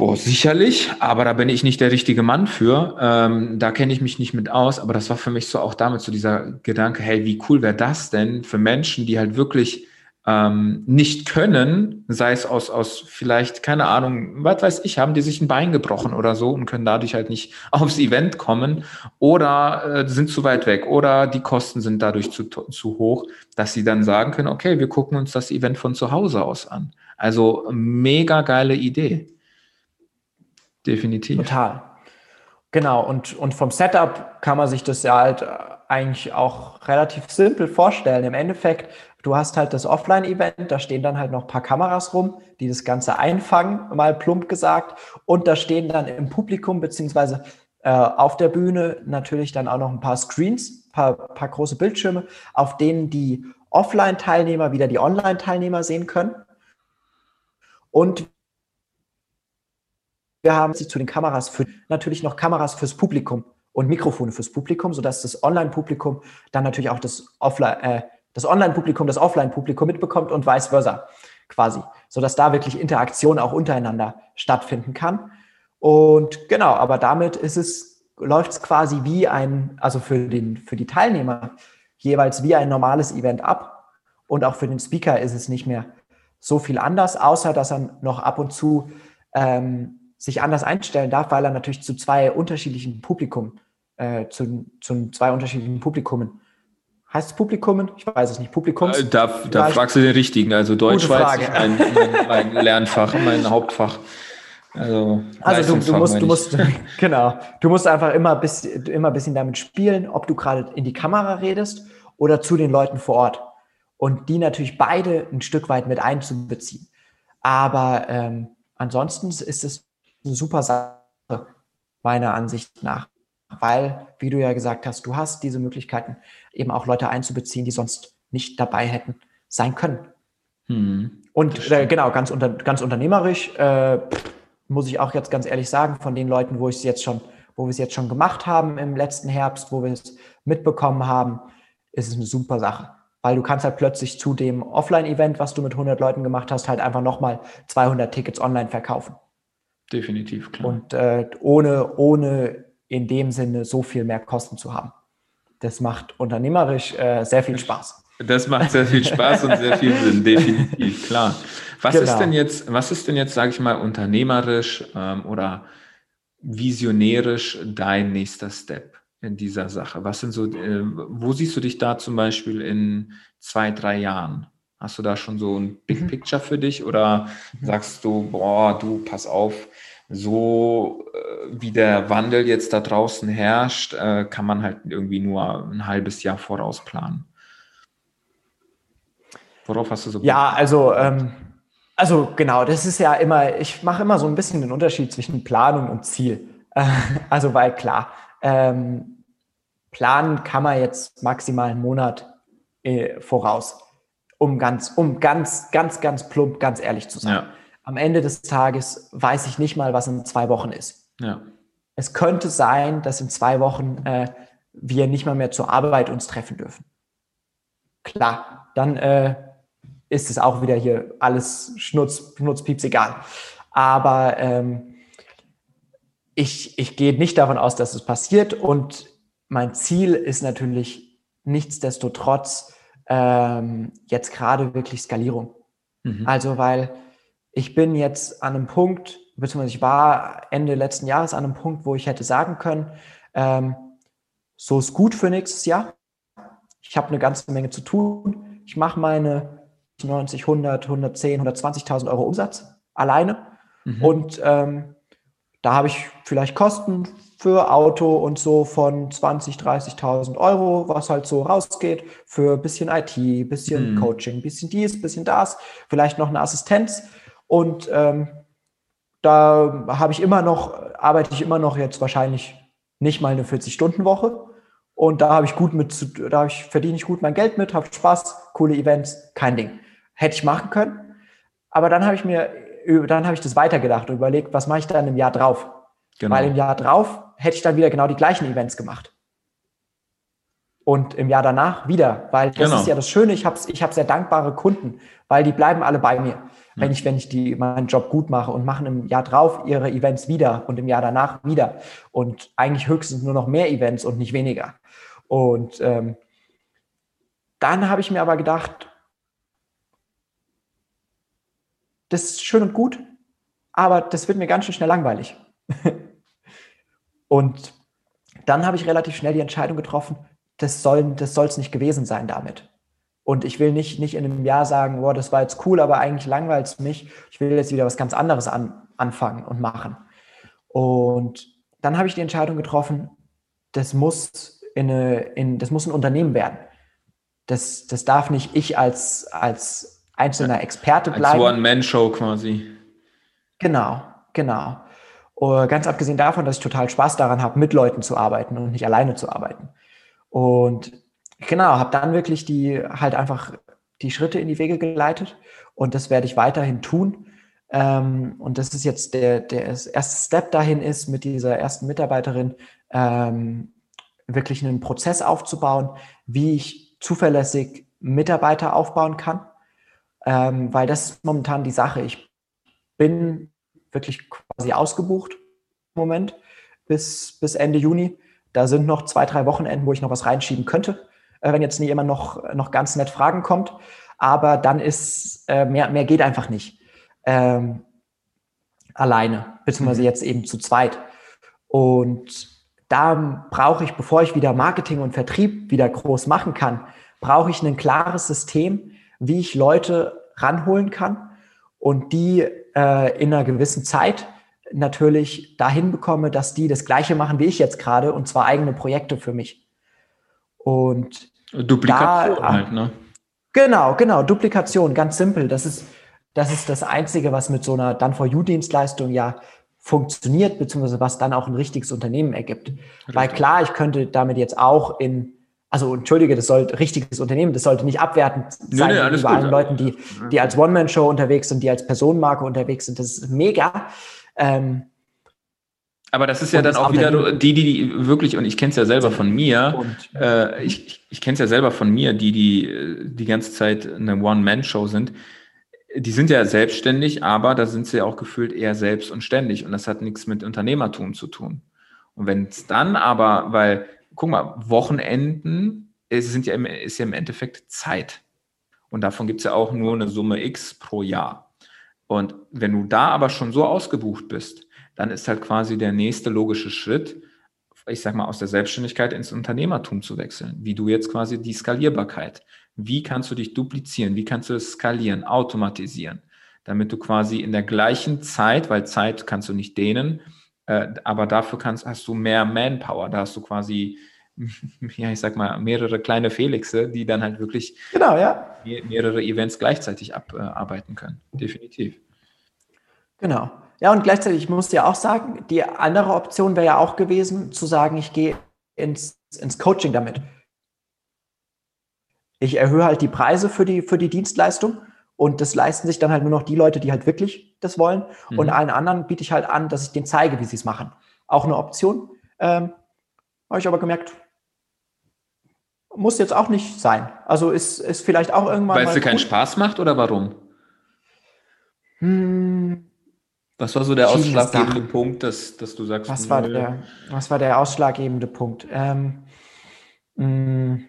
Boah, sicherlich, aber da bin ich nicht der richtige Mann für. Ähm, da kenne ich mich nicht mit aus, aber das war für mich so auch damit so dieser Gedanke, hey, wie cool wäre das denn für Menschen, die halt wirklich ähm, nicht können, sei es aus, aus vielleicht, keine Ahnung, was weiß ich, haben die sich ein Bein gebrochen oder so und können dadurch halt nicht aufs Event kommen oder äh, sind zu weit weg oder die Kosten sind dadurch zu, zu hoch, dass sie dann sagen können, okay, wir gucken uns das Event von zu Hause aus an. Also mega geile Idee. Definitiv. Total. Genau, und, und vom Setup kann man sich das ja halt eigentlich auch relativ simpel vorstellen. Im Endeffekt Du hast halt das Offline-Event, da stehen dann halt noch ein paar Kameras rum, die das Ganze einfangen, mal plump gesagt. Und da stehen dann im Publikum beziehungsweise äh, auf der Bühne natürlich dann auch noch ein paar Screens, paar, paar große Bildschirme, auf denen die Offline-Teilnehmer wieder die Online-Teilnehmer sehen können. Und wir haben sie zu den Kameras für, natürlich noch Kameras fürs Publikum und Mikrofone fürs Publikum, sodass das Online-Publikum dann natürlich auch das Offline, äh, das Online-Publikum das Offline-Publikum mitbekommt und vice versa quasi, sodass da wirklich Interaktion auch untereinander stattfinden kann. Und genau, aber damit ist es, läuft es quasi wie ein, also für, den, für die Teilnehmer jeweils wie ein normales Event ab. Und auch für den Speaker ist es nicht mehr so viel anders, außer dass er noch ab und zu ähm, sich anders einstellen darf, weil er natürlich zu zwei unterschiedlichen Publikum, äh, zu, zu zwei unterschiedlichen Publikumen Heißt es Publikumen? Ich weiß es nicht. Publikums? Äh, da, da fragst du den richtigen. Also Deutsch war mein, mein, mein, Lernfach, mein Hauptfach. Also, also du, du, musst, du musst, genau, du musst einfach immer ein bisschen, immer ein bisschen damit spielen, ob du gerade in die Kamera redest oder zu den Leuten vor Ort. Und die natürlich beide ein Stück weit mit einzubeziehen. Aber ähm, ansonsten ist es eine super Sache, meiner Ansicht nach. Weil, wie du ja gesagt hast, du hast diese Möglichkeiten, eben auch Leute einzubeziehen, die sonst nicht dabei hätten sein können. Hm, Und äh, genau, ganz, unter, ganz unternehmerisch äh, muss ich auch jetzt ganz ehrlich sagen, von den Leuten, wo ich es jetzt schon, wo wir es jetzt schon gemacht haben im letzten Herbst, wo wir es mitbekommen haben, ist es eine super Sache. Weil du kannst halt plötzlich zu dem Offline-Event, was du mit 100 Leuten gemacht hast, halt einfach nochmal 200 Tickets online verkaufen. Definitiv, klar. Und äh, ohne, ohne in dem Sinne so viel mehr Kosten zu haben das macht unternehmerisch äh, sehr viel Spaß. Das macht sehr viel Spaß und sehr viel Sinn, definitiv, klar. Was genau. ist denn jetzt, was ist denn jetzt, sage ich mal, unternehmerisch ähm, oder visionärisch dein nächster Step in dieser Sache? Was sind so, äh, wo siehst du dich da zum Beispiel in zwei, drei Jahren? Hast du da schon so ein Big mhm. Picture für dich oder mhm. sagst du, boah, du, pass auf, so äh, wie der Wandel jetzt da draußen herrscht, äh, kann man halt irgendwie nur ein halbes Jahr voraus planen. Worauf hast du so? Ja, also, ähm, also genau, das ist ja immer, ich mache immer so ein bisschen den Unterschied zwischen Planung und Ziel. Äh, also, weil klar, ähm, planen kann man jetzt maximal einen Monat äh, voraus, um ganz, um ganz, ganz, ganz plump, ganz ehrlich zu sein. Ja am Ende des Tages weiß ich nicht mal, was in zwei Wochen ist. Ja. Es könnte sein, dass in zwei Wochen äh, wir nicht mal mehr zur Arbeit uns treffen dürfen. Klar, dann äh, ist es auch wieder hier alles Schnutz, Schnutzpieps egal. Aber ähm, ich, ich gehe nicht davon aus, dass es passiert. Und mein Ziel ist natürlich nichtsdestotrotz ähm, jetzt gerade wirklich Skalierung. Mhm. Also, weil ich bin jetzt an einem Punkt, beziehungsweise ich war Ende letzten Jahres an einem Punkt, wo ich hätte sagen können, ähm, so ist gut für nächstes Jahr. Ich habe eine ganze Menge zu tun. Ich mache meine 90, 100, 110, 120.000 Euro Umsatz alleine. Mhm. Und ähm, da habe ich vielleicht Kosten für Auto und so von 20, 30.000 Euro, was halt so rausgeht, für ein bisschen IT, bisschen mhm. Coaching, bisschen dies, bisschen das, vielleicht noch eine Assistenz. Und ähm, da habe ich immer noch, arbeite ich immer noch jetzt wahrscheinlich nicht mal eine 40-Stunden-Woche. Und da habe ich gut mit, da ich, verdiene ich gut mein Geld mit, habe Spaß, coole Events, kein Ding. Hätte ich machen können. Aber dann habe ich mir, dann habe ich das weitergedacht und überlegt, was mache ich dann im Jahr drauf? Genau. Weil im Jahr drauf hätte ich dann wieder genau die gleichen Events gemacht. Und im Jahr danach wieder, weil das genau. ist ja das Schöne, ich habe ich hab sehr dankbare Kunden, weil die bleiben alle bei mir wenn ich, wenn ich die, meinen Job gut mache und machen im Jahr drauf ihre Events wieder und im Jahr danach wieder und eigentlich höchstens nur noch mehr Events und nicht weniger. Und ähm, dann habe ich mir aber gedacht, das ist schön und gut, aber das wird mir ganz schön schnell langweilig. und dann habe ich relativ schnell die Entscheidung getroffen, das soll es das nicht gewesen sein damit. Und ich will nicht, nicht in einem Jahr sagen, boah, das war jetzt cool, aber eigentlich langweilt es mich. Ich will jetzt wieder was ganz anderes an, anfangen und machen. Und dann habe ich die Entscheidung getroffen, das muss, in eine, in, das muss ein Unternehmen werden. Das, das darf nicht ich als, als einzelner Experte bleiben. Als One-Man-Show quasi. Genau, genau. Und ganz abgesehen davon, dass ich total Spaß daran habe, mit Leuten zu arbeiten und nicht alleine zu arbeiten. Und genau, habe dann wirklich die halt einfach die Schritte in die Wege geleitet und das werde ich weiterhin tun. Ähm, und das ist jetzt der, der erste Step dahin ist, mit dieser ersten Mitarbeiterin ähm, wirklich einen Prozess aufzubauen, wie ich zuverlässig Mitarbeiter aufbauen kann, ähm, weil das ist momentan die Sache. Ich bin wirklich quasi ausgebucht im Moment bis, bis Ende Juni. Da sind noch zwei, drei Wochenenden, wo ich noch was reinschieben könnte, äh, wenn jetzt nicht immer noch, noch ganz nett Fragen kommt. Aber dann ist äh, mehr, mehr geht einfach nicht ähm, alleine, beziehungsweise mhm. jetzt eben zu zweit. Und da brauche ich, bevor ich wieder Marketing und Vertrieb wieder groß machen kann, brauche ich ein klares System, wie ich Leute ranholen kann und die äh, in einer gewissen Zeit natürlich dahin bekomme, dass die das Gleiche machen wie ich jetzt gerade und zwar eigene Projekte für mich. Und Duplikation da, halt, ne? Genau, genau, Duplikation, ganz simpel. Das ist, das ist das Einzige, was mit so einer Done-for-You-Dienstleistung ja funktioniert, beziehungsweise was dann auch ein richtiges Unternehmen ergibt. Richtig. Weil klar, ich könnte damit jetzt auch in, also entschuldige, das sollte richtiges Unternehmen, das sollte nicht abwertend sein nee, nee, gegenüber allen Leuten, die, die als One-Man-Show unterwegs sind, die als Personenmarke unterwegs sind. Das ist mega. Ähm, aber das ist ja dann auch wieder die, die, die wirklich, und ich kenne es ja selber von mir, äh, ich, ich, kenne es ja selber von mir, die, die die ganze Zeit eine One-Man-Show sind, die sind ja selbstständig, aber da sind sie auch gefühlt eher selbst und ständig und das hat nichts mit Unternehmertum zu tun. Und wenn es dann aber, weil, guck mal, Wochenenden ist, sind ja im, ist ja im Endeffekt Zeit. Und davon gibt es ja auch nur eine Summe X pro Jahr. Und wenn du da aber schon so ausgebucht bist, dann ist halt quasi der nächste logische Schritt, ich sag mal, aus der Selbstständigkeit ins Unternehmertum zu wechseln, wie du jetzt quasi die Skalierbarkeit. Wie kannst du dich duplizieren? Wie kannst du es skalieren, automatisieren, damit du quasi in der gleichen Zeit, weil Zeit kannst du nicht dehnen, äh, aber dafür kannst, hast du mehr Manpower. Da hast du quasi, ja, ich sag mal, mehrere kleine Felixe, die dann halt wirklich genau, ja. mehrere Events gleichzeitig abarbeiten können. Definitiv. Genau. Ja, und gleichzeitig, ich muss dir auch sagen, die andere Option wäre ja auch gewesen, zu sagen, ich gehe ins, ins Coaching damit. Ich erhöhe halt die Preise für die, für die Dienstleistung und das leisten sich dann halt nur noch die Leute, die halt wirklich das wollen. Mhm. Und allen anderen biete ich halt an, dass ich denen zeige, wie sie es machen. Auch eine Option. Ähm, Habe ich aber gemerkt, muss jetzt auch nicht sein. Also ist, ist vielleicht auch irgendwann. Weil es dir keinen Spaß macht oder warum? Hm, was war so der ausschlaggebende Sachen. Punkt, dass, dass du sagst, was war, der, was war der ausschlaggebende Punkt? Ähm, mh, mm,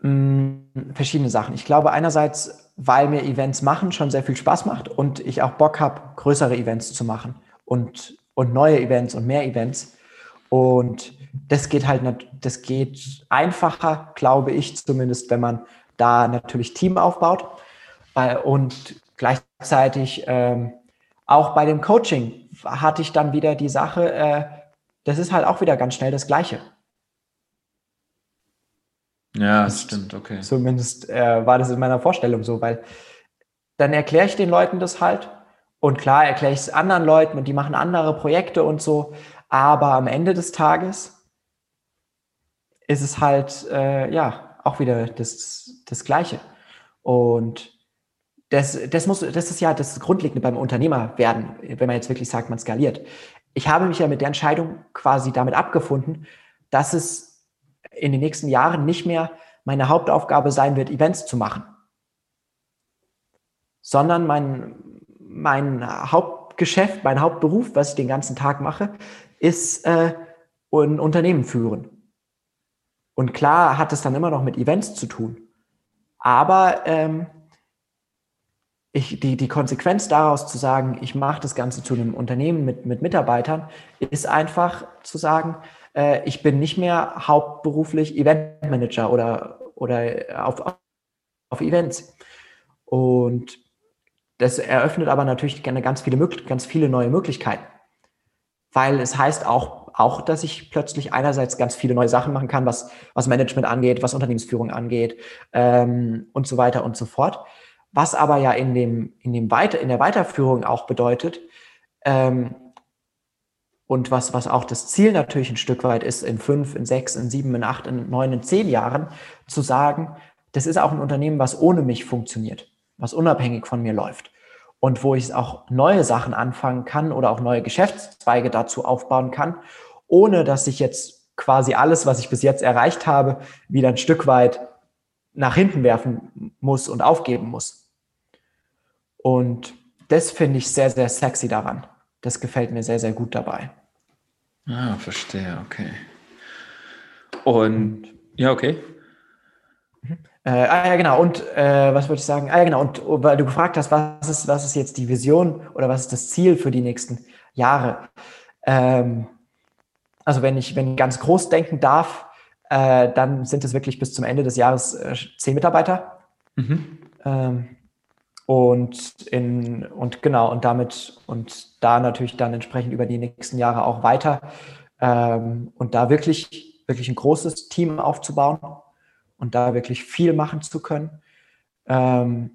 mh, mm, verschiedene Sachen. Ich glaube einerseits, weil mir Events machen schon sehr viel Spaß macht und ich auch Bock habe, größere Events zu machen und, und neue Events und mehr Events. Und das geht halt, das geht einfacher, glaube ich zumindest, wenn man da natürlich Team aufbaut. Und Gleichzeitig ähm, auch bei dem Coaching hatte ich dann wieder die Sache, äh, das ist halt auch wieder ganz schnell das Gleiche. Ja, das stimmt, okay. Zumindest äh, war das in meiner Vorstellung so, weil dann erkläre ich den Leuten das halt und klar erkläre ich es anderen Leuten und die machen andere Projekte und so, aber am Ende des Tages ist es halt, äh, ja, auch wieder das, das Gleiche. Und das, das, muss, das ist ja das Grundlegende beim Unternehmer werden, wenn man jetzt wirklich sagt, man skaliert. Ich habe mich ja mit der Entscheidung quasi damit abgefunden, dass es in den nächsten Jahren nicht mehr meine Hauptaufgabe sein wird, Events zu machen, sondern mein, mein Hauptgeschäft, mein Hauptberuf, was ich den ganzen Tag mache, ist äh, ein Unternehmen führen. Und klar hat es dann immer noch mit Events zu tun. Aber ähm, ich, die, die Konsequenz daraus zu sagen, ich mache das Ganze zu einem Unternehmen mit, mit Mitarbeitern, ist einfach zu sagen, äh, ich bin nicht mehr hauptberuflich Eventmanager oder, oder auf, auf Events. Und das eröffnet aber natürlich gerne ganz viele, ganz viele neue Möglichkeiten. Weil es heißt auch, auch, dass ich plötzlich einerseits ganz viele neue Sachen machen kann, was, was Management angeht, was Unternehmensführung angeht ähm, und so weiter und so fort. Was aber ja in, dem, in, dem Weiter, in der Weiterführung auch bedeutet, ähm, und was, was auch das Ziel natürlich ein Stück weit ist, in fünf, in sechs, in sieben, in acht, in neun, in zehn Jahren, zu sagen, das ist auch ein Unternehmen, was ohne mich funktioniert, was unabhängig von mir läuft. Und wo ich auch neue Sachen anfangen kann oder auch neue Geschäftszweige dazu aufbauen kann, ohne dass ich jetzt quasi alles, was ich bis jetzt erreicht habe, wieder ein Stück weit nach hinten werfen muss und aufgeben muss. Und das finde ich sehr, sehr sexy daran. Das gefällt mir sehr, sehr gut dabei. Ah, verstehe, okay. Und ja, okay. Mhm. Äh, ah ja, genau. Und äh, was wollte ich sagen? Ah ja, genau. Und weil du gefragt hast, was ist, was ist jetzt die Vision oder was ist das Ziel für die nächsten Jahre? Ähm, also wenn ich, wenn ich ganz groß denken darf, äh, dann sind es wirklich bis zum Ende des Jahres äh, zehn Mitarbeiter. Mhm. Ähm, und in, und genau, und damit und da natürlich dann entsprechend über die nächsten Jahre auch weiter. Ähm, und da wirklich, wirklich ein großes Team aufzubauen und da wirklich viel machen zu können. Ähm,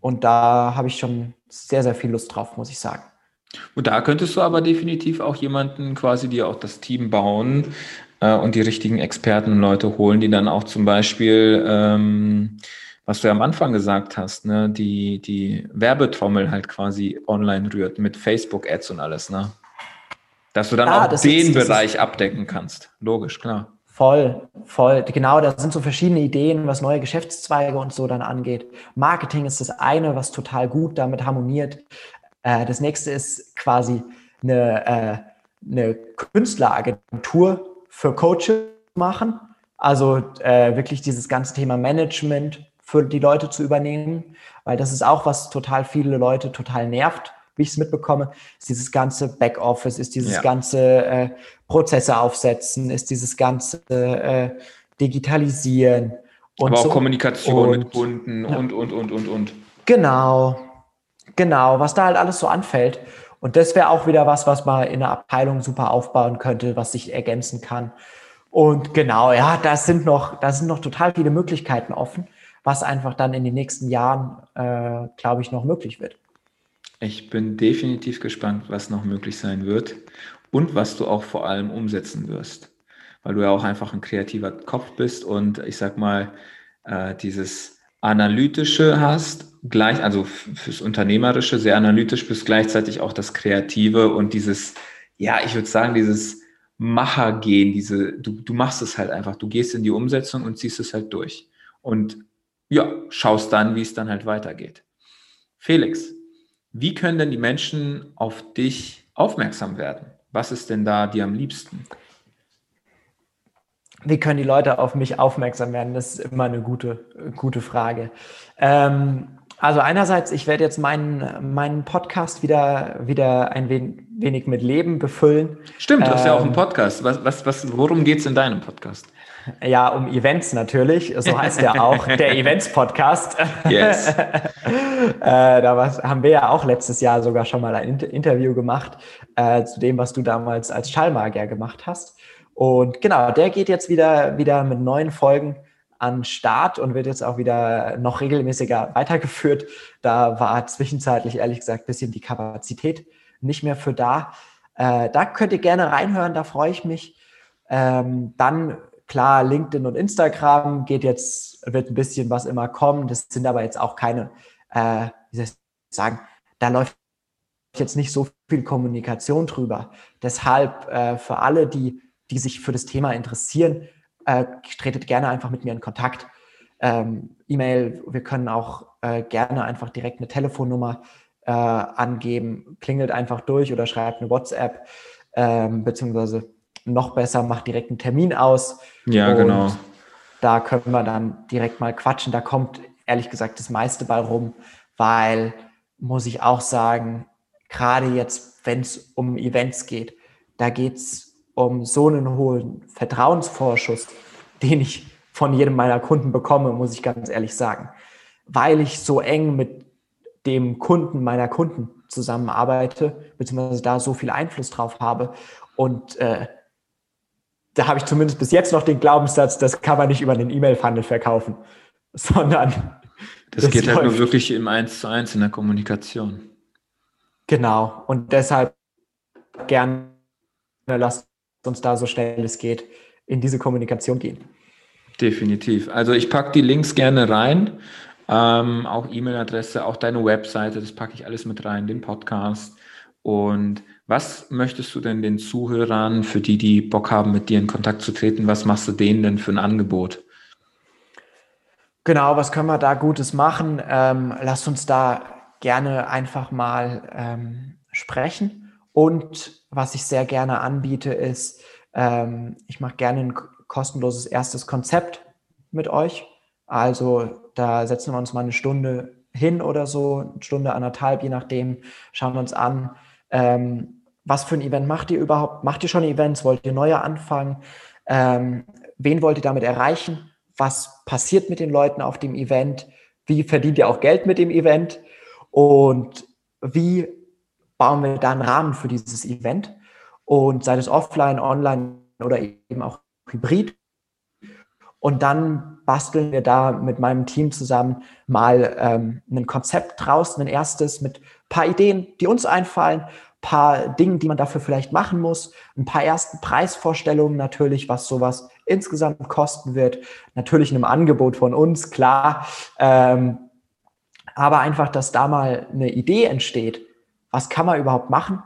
und da habe ich schon sehr, sehr viel Lust drauf, muss ich sagen. Und da könntest du aber definitiv auch jemanden quasi dir auch das Team bauen äh, und die richtigen Experten und Leute holen, die dann auch zum Beispiel, ähm, was du ja am Anfang gesagt hast, ne, die, die Werbetrommel halt quasi online rührt mit Facebook-Ads und alles, ne? Dass du dann ah, auch den ist, Bereich abdecken kannst. Logisch, klar. Voll, voll. Genau, da sind so verschiedene Ideen, was neue Geschäftszweige und so dann angeht. Marketing ist das eine, was total gut damit harmoniert. Äh, das nächste ist quasi eine, äh, eine Künstleragentur für Coaches machen. Also äh, wirklich dieses ganze Thema Management für die Leute zu übernehmen, weil das ist auch was total viele Leute total nervt wie ich es mitbekomme, ist dieses ganze Backoffice, ist dieses ja. ganze äh, Prozesse aufsetzen, ist dieses ganze äh, Digitalisieren. Und Aber auch so. Kommunikation und, mit Kunden ja. und, und, und, und, und. Genau, genau, was da halt alles so anfällt. Und das wäre auch wieder was, was man in der Abteilung super aufbauen könnte, was sich ergänzen kann. Und genau, ja, da sind noch, da sind noch total viele Möglichkeiten offen, was einfach dann in den nächsten Jahren, äh, glaube ich, noch möglich wird. Ich bin definitiv gespannt, was noch möglich sein wird und was du auch vor allem umsetzen wirst, weil du ja auch einfach ein kreativer Kopf bist und ich sag mal, äh, dieses Analytische hast, gleich, also fürs Unternehmerische sehr analytisch, bist gleichzeitig auch das Kreative und dieses, ja, ich würde sagen, dieses Machergehen, diese, du, du machst es halt einfach, du gehst in die Umsetzung und ziehst es halt durch. Und ja, schaust dann, wie es dann halt weitergeht. Felix, wie können denn die Menschen auf dich aufmerksam werden? Was ist denn da dir am liebsten? Wie können die Leute auf mich aufmerksam werden? Das ist immer eine gute, gute Frage. Ähm, also einerseits, ich werde jetzt meinen, meinen Podcast wieder, wieder ein wenig mit Leben befüllen. Stimmt, du hast ähm, ja auch einen ähm, Podcast. Was, was, was, worum geht es in deinem Podcast? Ja, um Events natürlich. So heißt ja auch der Events-Podcast. Yes. äh, da haben wir ja auch letztes Jahr sogar schon mal ein Interview gemacht äh, zu dem, was du damals als Schallmagier gemacht hast. Und genau, der geht jetzt wieder, wieder mit neuen Folgen an Start und wird jetzt auch wieder noch regelmäßiger weitergeführt. Da war zwischenzeitlich ehrlich gesagt ein bisschen die Kapazität nicht mehr für da. Äh, da könnt ihr gerne reinhören, da freue ich mich. Ähm, dann Klar, LinkedIn und Instagram geht jetzt, wird ein bisschen was immer kommen. Das sind aber jetzt auch keine, äh, wie soll ich sagen, da läuft jetzt nicht so viel Kommunikation drüber. Deshalb äh, für alle, die, die sich für das Thema interessieren, äh, tretet gerne einfach mit mir in Kontakt. Ähm, E-Mail, wir können auch äh, gerne einfach direkt eine Telefonnummer äh, angeben, klingelt einfach durch oder schreibt eine WhatsApp, ähm, beziehungsweise noch besser, macht direkt einen Termin aus. Ja, genau. Da können wir dann direkt mal quatschen. Da kommt ehrlich gesagt das meiste bei rum, weil, muss ich auch sagen, gerade jetzt, wenn es um Events geht, da geht es um so einen hohen Vertrauensvorschuss, den ich von jedem meiner Kunden bekomme, muss ich ganz ehrlich sagen. Weil ich so eng mit dem Kunden meiner Kunden zusammenarbeite, beziehungsweise da so viel Einfluss drauf habe und äh, da habe ich zumindest bis jetzt noch den Glaubenssatz, das kann man nicht über den E-Mail-Funnel verkaufen, sondern. Das, das geht halt nur wirklich im Eins zu eins in der Kommunikation. Genau. Und deshalb gern lasst uns da so schnell es geht in diese Kommunikation gehen. Definitiv. Also ich packe die Links gerne rein, ähm, auch E-Mail-Adresse, auch deine Webseite, das packe ich alles mit rein, den Podcast. Und was möchtest du denn den Zuhörern, für die, die Bock haben, mit dir in Kontakt zu treten, was machst du denen denn für ein Angebot? Genau, was können wir da Gutes machen? Ähm, lasst uns da gerne einfach mal ähm, sprechen. Und was ich sehr gerne anbiete, ist, ähm, ich mache gerne ein kostenloses erstes Konzept mit euch. Also da setzen wir uns mal eine Stunde hin oder so, eine Stunde, anderthalb, je nachdem, schauen wir uns an, ähm, was für ein Event macht ihr überhaupt? Macht ihr schon Events? Wollt ihr neue anfangen? Ähm, wen wollt ihr damit erreichen? Was passiert mit den Leuten auf dem Event? Wie verdient ihr auch Geld mit dem Event? Und wie bauen wir da einen Rahmen für dieses Event? Und sei es offline, online oder eben auch hybrid. Und dann basteln wir da mit meinem Team zusammen mal ähm, ein Konzept draus, ein erstes mit ein paar Ideen, die uns einfallen, paar Dingen, die man dafür vielleicht machen muss, ein paar ersten Preisvorstellungen natürlich, was sowas insgesamt kosten wird, natürlich in einem Angebot von uns, klar, ähm, aber einfach, dass da mal eine Idee entsteht, was kann man überhaupt machen,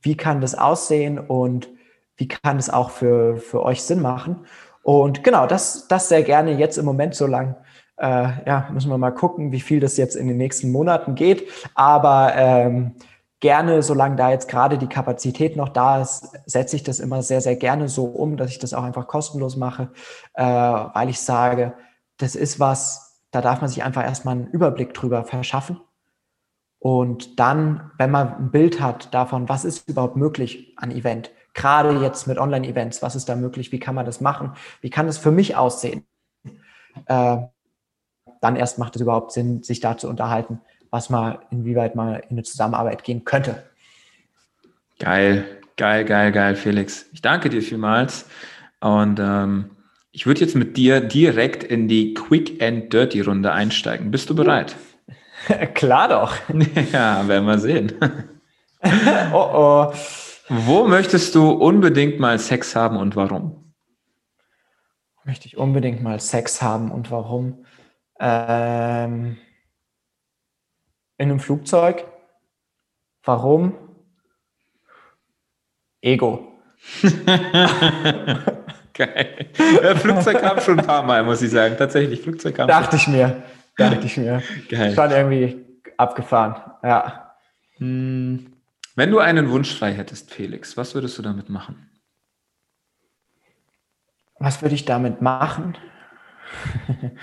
wie kann das aussehen und wie kann es auch für, für euch Sinn machen. Und genau, das, das sehr gerne jetzt im Moment so lang. Äh, ja, müssen wir mal gucken, wie viel das jetzt in den nächsten Monaten geht. Aber ähm, gerne, solange da jetzt gerade die Kapazität noch da ist, setze ich das immer sehr, sehr gerne so um, dass ich das auch einfach kostenlos mache, äh, weil ich sage, das ist was, da darf man sich einfach erstmal einen Überblick drüber verschaffen. Und dann, wenn man ein Bild hat davon, was ist überhaupt möglich an Event, gerade jetzt mit Online-Events, was ist da möglich, wie kann man das machen, wie kann das für mich aussehen, äh, dann erst macht es überhaupt Sinn, sich da zu unterhalten, was mal, inwieweit mal in eine Zusammenarbeit gehen könnte. Geil, geil, geil, geil, Felix. Ich danke dir vielmals. Und ähm, ich würde jetzt mit dir direkt in die Quick and Dirty Runde einsteigen. Bist du bereit? Klar doch. ja, werden wir sehen. oh oh. Wo möchtest du unbedingt mal Sex haben und warum? Möchte ich unbedingt mal Sex haben und warum? Ähm, in einem Flugzeug. Warum? Ego. Geil. Flugzeug kam schon ein paar Mal, muss ich sagen. Tatsächlich, Flugzeug kam Dachte schon. ich mir. Dachte ich mir. Geil. Schon irgendwie abgefahren. Ja. Hm. Wenn du einen Wunsch frei hättest, Felix, was würdest du damit machen? Was würde ich damit machen?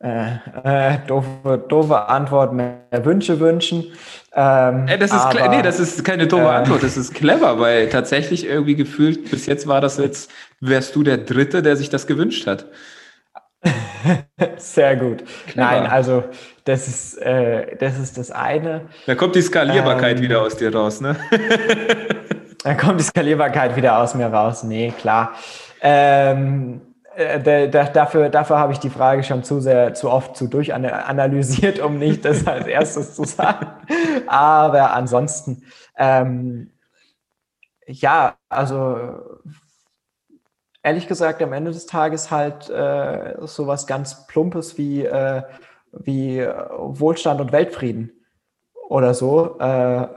Äh, äh, doofe, doofe Antwort, mehr Wünsche wünschen. Ähm, äh, das ist aber, nee, das ist keine doofe äh, Antwort, das ist clever, weil tatsächlich irgendwie gefühlt, bis jetzt war das jetzt, wärst du der Dritte, der sich das gewünscht hat. Sehr gut. Clever. Nein, also das ist, äh, das ist das eine. Da kommt die Skalierbarkeit ähm, wieder aus dir raus, ne? da kommt die Skalierbarkeit wieder aus mir raus. Nee, klar. Ähm, äh, dafür, dafür habe ich die Frage schon zu sehr, zu oft zu durchanalysiert, um nicht das als erstes zu sagen. Aber ansonsten, ähm, ja, also ehrlich gesagt am Ende des Tages halt äh, sowas ganz Plumpes wie, äh, wie Wohlstand und Weltfrieden oder so. Äh,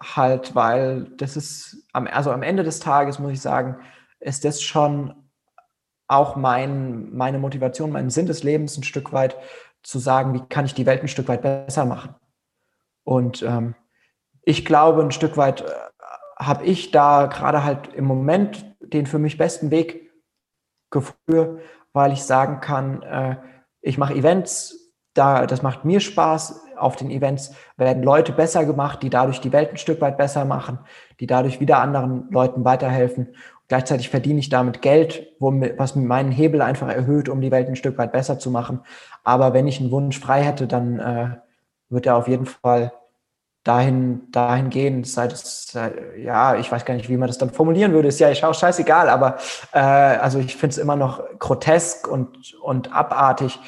halt, weil das ist, am, also am Ende des Tages muss ich sagen, ist das schon auch mein, meine Motivation, mein Sinn des Lebens ein Stück weit zu sagen, wie kann ich die Welt ein Stück weit besser machen. Und ähm, ich glaube, ein Stück weit äh, habe ich da gerade halt im Moment den für mich besten Weg geführt, weil ich sagen kann, äh, ich mache Events, da, das macht mir Spaß. Auf den Events werden Leute besser gemacht, die dadurch die Welt ein Stück weit besser machen, die dadurch wieder anderen Leuten weiterhelfen. Gleichzeitig verdiene ich damit Geld, was meinen Hebel einfach erhöht, um die Welt ein Stück weit besser zu machen. Aber wenn ich einen Wunsch frei hätte, dann äh, wird er auf jeden Fall dahin, dahin gehen. Sei das, ja, ich weiß gar nicht, wie man das dann formulieren würde. Ist ja auch scheißegal, aber äh, also ich finde es immer noch grotesk und, und abartig,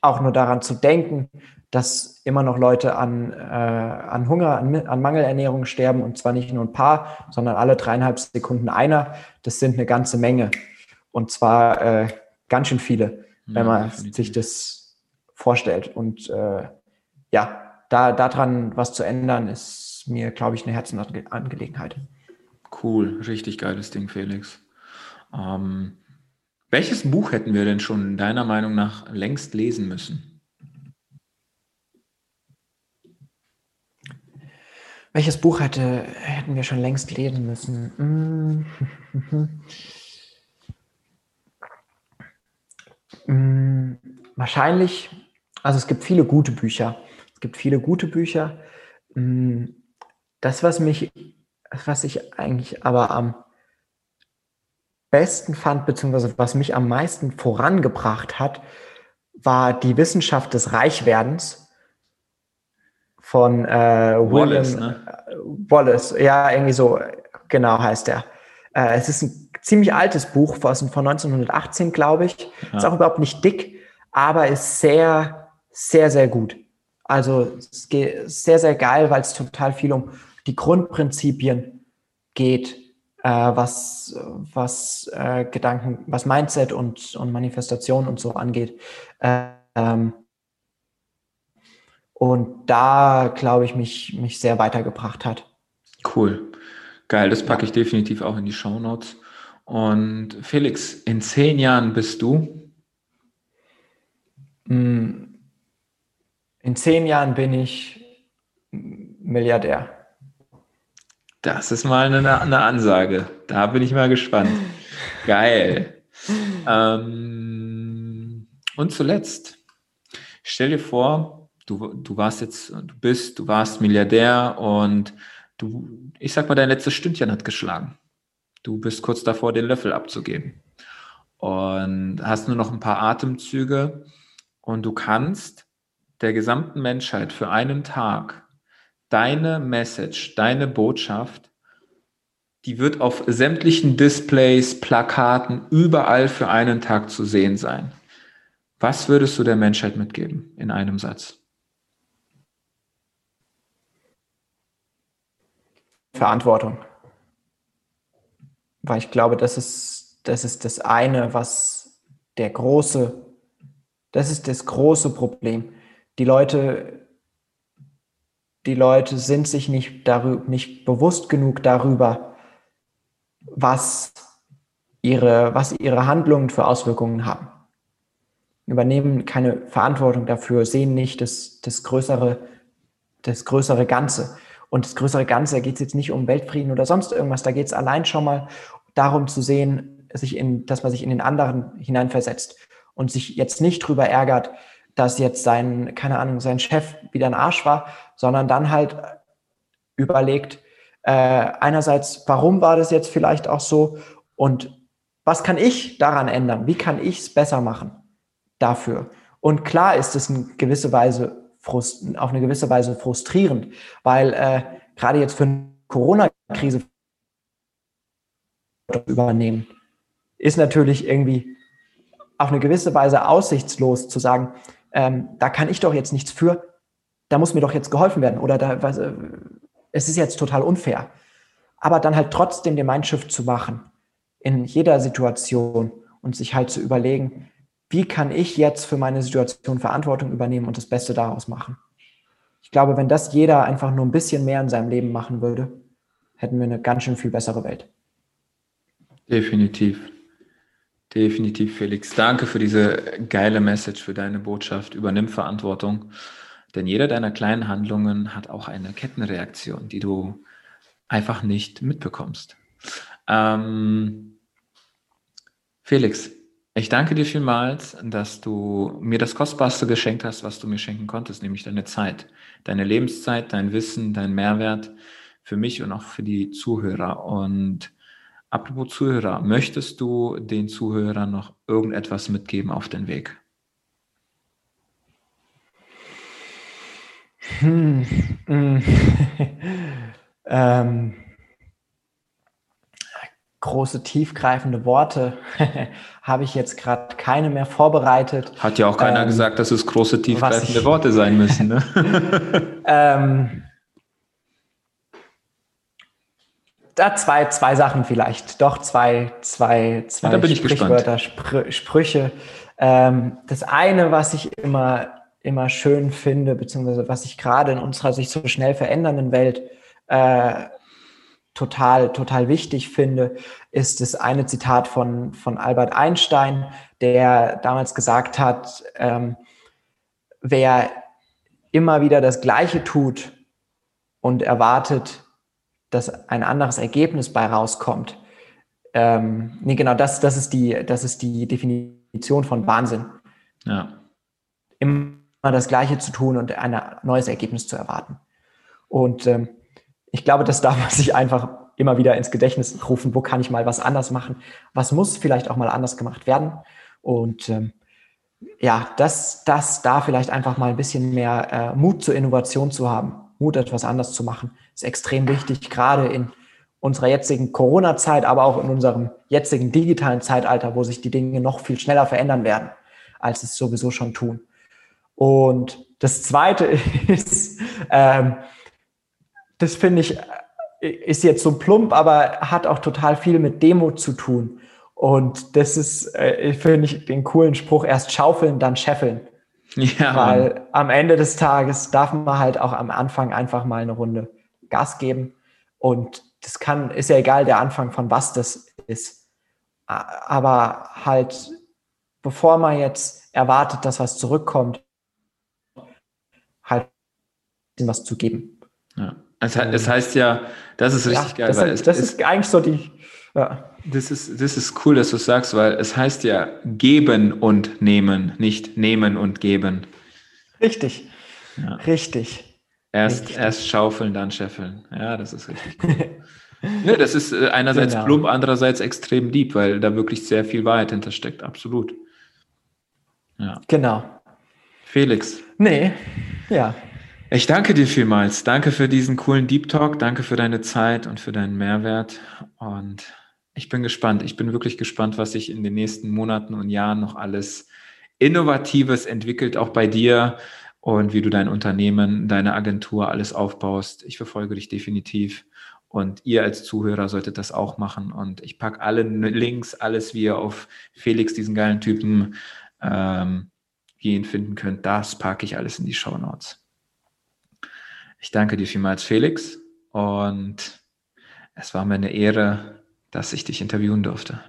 auch nur daran zu denken, dass immer noch Leute an, äh, an Hunger, an, an, Mangelernährung sterben und zwar nicht nur ein paar, sondern alle dreieinhalb Sekunden einer. Das sind eine ganze Menge und zwar äh, ganz schön viele, ja, wenn man definitiv. sich das vorstellt. Und äh, ja, da daran was zu ändern, ist mir, glaube ich, eine Herzensangelegenheit. Cool, richtig geiles Ding, Felix. Ähm, welches Buch hätten wir denn schon deiner Meinung nach längst lesen müssen? Welches Buch hätte, hätten wir schon längst lesen müssen? Mm. Wahrscheinlich, also es gibt viele gute Bücher. Es gibt viele gute Bücher. Mm. Das, was mich, was ich eigentlich aber am besten fand, beziehungsweise was mich am meisten vorangebracht hat, war die Wissenschaft des Reichwerdens von äh, Wallace, William ne? Wallace. Ja, irgendwie so, genau heißt er. Äh, es ist ein ziemlich altes Buch von 1918, glaube ich. Ja. Ist auch überhaupt nicht dick, aber ist sehr, sehr, sehr gut. Also es geht sehr, sehr geil, weil es total viel um die Grundprinzipien geht äh, was, was äh, Gedanken, was Mindset und, und Manifestation und so angeht. Ähm, und da, glaube ich, mich, mich sehr weitergebracht hat. Cool. Geil, das packe ich definitiv auch in die Show Notes. Und Felix, in zehn Jahren bist du? Mm, in zehn Jahren bin ich Milliardär. Das ist mal eine, eine Ansage. Da bin ich mal gespannt. Geil. ähm, und zuletzt, stell dir vor, du, du warst jetzt, du bist, du warst Milliardär und du, ich sag mal, dein letztes Stündchen hat geschlagen. Du bist kurz davor, den Löffel abzugeben. Und hast nur noch ein paar Atemzüge und du kannst der gesamten Menschheit für einen Tag deine Message, deine Botschaft, die wird auf sämtlichen Displays, Plakaten, überall für einen Tag zu sehen sein. Was würdest du der Menschheit mitgeben in einem Satz? Verantwortung. Weil ich glaube, das ist, das ist das eine, was der große, das ist das große Problem. Die Leute die Leute sind sich nicht, darüber, nicht bewusst genug darüber, was ihre, was ihre Handlungen für Auswirkungen haben. Übernehmen keine Verantwortung dafür, sehen nicht das, das, größere, das größere Ganze. Und das größere Ganze, da geht es jetzt nicht um Weltfrieden oder sonst irgendwas, da geht es allein schon mal darum zu sehen, sich in, dass man sich in den anderen hineinversetzt und sich jetzt nicht drüber ärgert, dass jetzt sein, keine Ahnung, sein Chef wieder ein Arsch war, sondern dann halt überlegt, äh, einerseits, warum war das jetzt vielleicht auch so und was kann ich daran ändern? Wie kann ich es besser machen dafür? Und klar ist es in gewisse Weise frust auf eine gewisse Weise frustrierend, weil äh, gerade jetzt für eine Corona-Krise übernehmen, ist natürlich irgendwie auf eine gewisse Weise aussichtslos zu sagen, ähm, da kann ich doch jetzt nichts für, da muss mir doch jetzt geholfen werden oder da, was, äh, es ist jetzt total unfair. Aber dann halt trotzdem den Mindshift zu machen in jeder Situation und sich halt zu überlegen, wie kann ich jetzt für meine Situation Verantwortung übernehmen und das Beste daraus machen. Ich glaube, wenn das jeder einfach nur ein bisschen mehr in seinem Leben machen würde, hätten wir eine ganz schön viel bessere Welt. Definitiv. Definitiv, Felix. Danke für diese geile Message, für deine Botschaft. Übernimm Verantwortung. Denn jeder deiner kleinen Handlungen hat auch eine Kettenreaktion, die du einfach nicht mitbekommst. Ähm, Felix, ich danke dir vielmals, dass du mir das Kostbarste geschenkt hast, was du mir schenken konntest, nämlich deine Zeit, deine Lebenszeit, dein Wissen, dein Mehrwert für mich und auch für die Zuhörer. Und Apropos Zuhörer, möchtest du den Zuhörern noch irgendetwas mitgeben auf den Weg? Hm. ähm, große, tiefgreifende Worte habe ich jetzt gerade keine mehr vorbereitet. Hat ja auch keiner ähm, gesagt, dass es große, tiefgreifende ich, Worte sein müssen. Ne? ähm, da zwei, zwei Sachen vielleicht. Doch zwei, zwei, zwei ja, Sprichwörter, Spr Sprüche. Ähm, das eine, was ich immer, immer schön finde, beziehungsweise was ich gerade in unserer sich so schnell verändernden Welt äh, total, total wichtig finde, ist das eine Zitat von, von Albert Einstein, der damals gesagt hat, ähm, wer immer wieder das Gleiche tut und erwartet, dass ein anderes Ergebnis bei rauskommt. Ähm, nee, genau, das, das, ist die, das ist die Definition von Wahnsinn. Ja. Immer das Gleiche zu tun und ein neues Ergebnis zu erwarten. Und ähm, ich glaube, das darf man sich einfach immer wieder ins Gedächtnis rufen, wo kann ich mal was anders machen, was muss vielleicht auch mal anders gemacht werden. Und ähm, ja, das, das da vielleicht einfach mal ein bisschen mehr äh, Mut zur Innovation zu haben, Mut etwas anders zu machen, ist extrem wichtig, gerade in unserer jetzigen Corona-Zeit, aber auch in unserem jetzigen digitalen Zeitalter, wo sich die Dinge noch viel schneller verändern werden, als es sowieso schon tun. Und das Zweite ist, ähm, das finde ich, ist jetzt so plump, aber hat auch total viel mit Demo zu tun. Und das ist, äh, finde ich, den coolen Spruch, erst schaufeln, dann scheffeln. Ja, Weil am Ende des Tages darf man halt auch am Anfang einfach mal eine Runde Gas geben. Und das kann, ist ja egal, der Anfang von was das ist. Aber halt, bevor man jetzt erwartet, dass was zurückkommt, halt was zu geben. Ja. Es, es heißt ja, das ist richtig ja, geil. Das, weil das ist eigentlich so die. Ja. Das ist, das ist cool, dass du es sagst, weil es heißt ja geben und nehmen, nicht nehmen und geben. Richtig. Ja. Richtig. Erst, richtig. erst schaufeln, dann scheffeln. Ja, das ist richtig cool. ne, das ist äh, einerseits genau. plump, andererseits extrem deep, weil da wirklich sehr viel Wahrheit hintersteckt. Absolut. Ja. Genau. Felix. Nee, ja. Ich danke dir vielmals. Danke für diesen coolen Deep Talk. Danke für deine Zeit und für deinen Mehrwert. Und ich bin gespannt. Ich bin wirklich gespannt, was sich in den nächsten Monaten und Jahren noch alles Innovatives entwickelt, auch bei dir und wie du dein Unternehmen, deine Agentur alles aufbaust. Ich verfolge dich definitiv. Und ihr als Zuhörer solltet das auch machen. Und ich packe alle Links, alles, wie ihr auf Felix, diesen geilen Typen, ähm, gehen finden könnt. Das packe ich alles in die Show Notes. Ich danke dir vielmals, Felix. Und es war mir eine Ehre, dass ich dich interviewen durfte.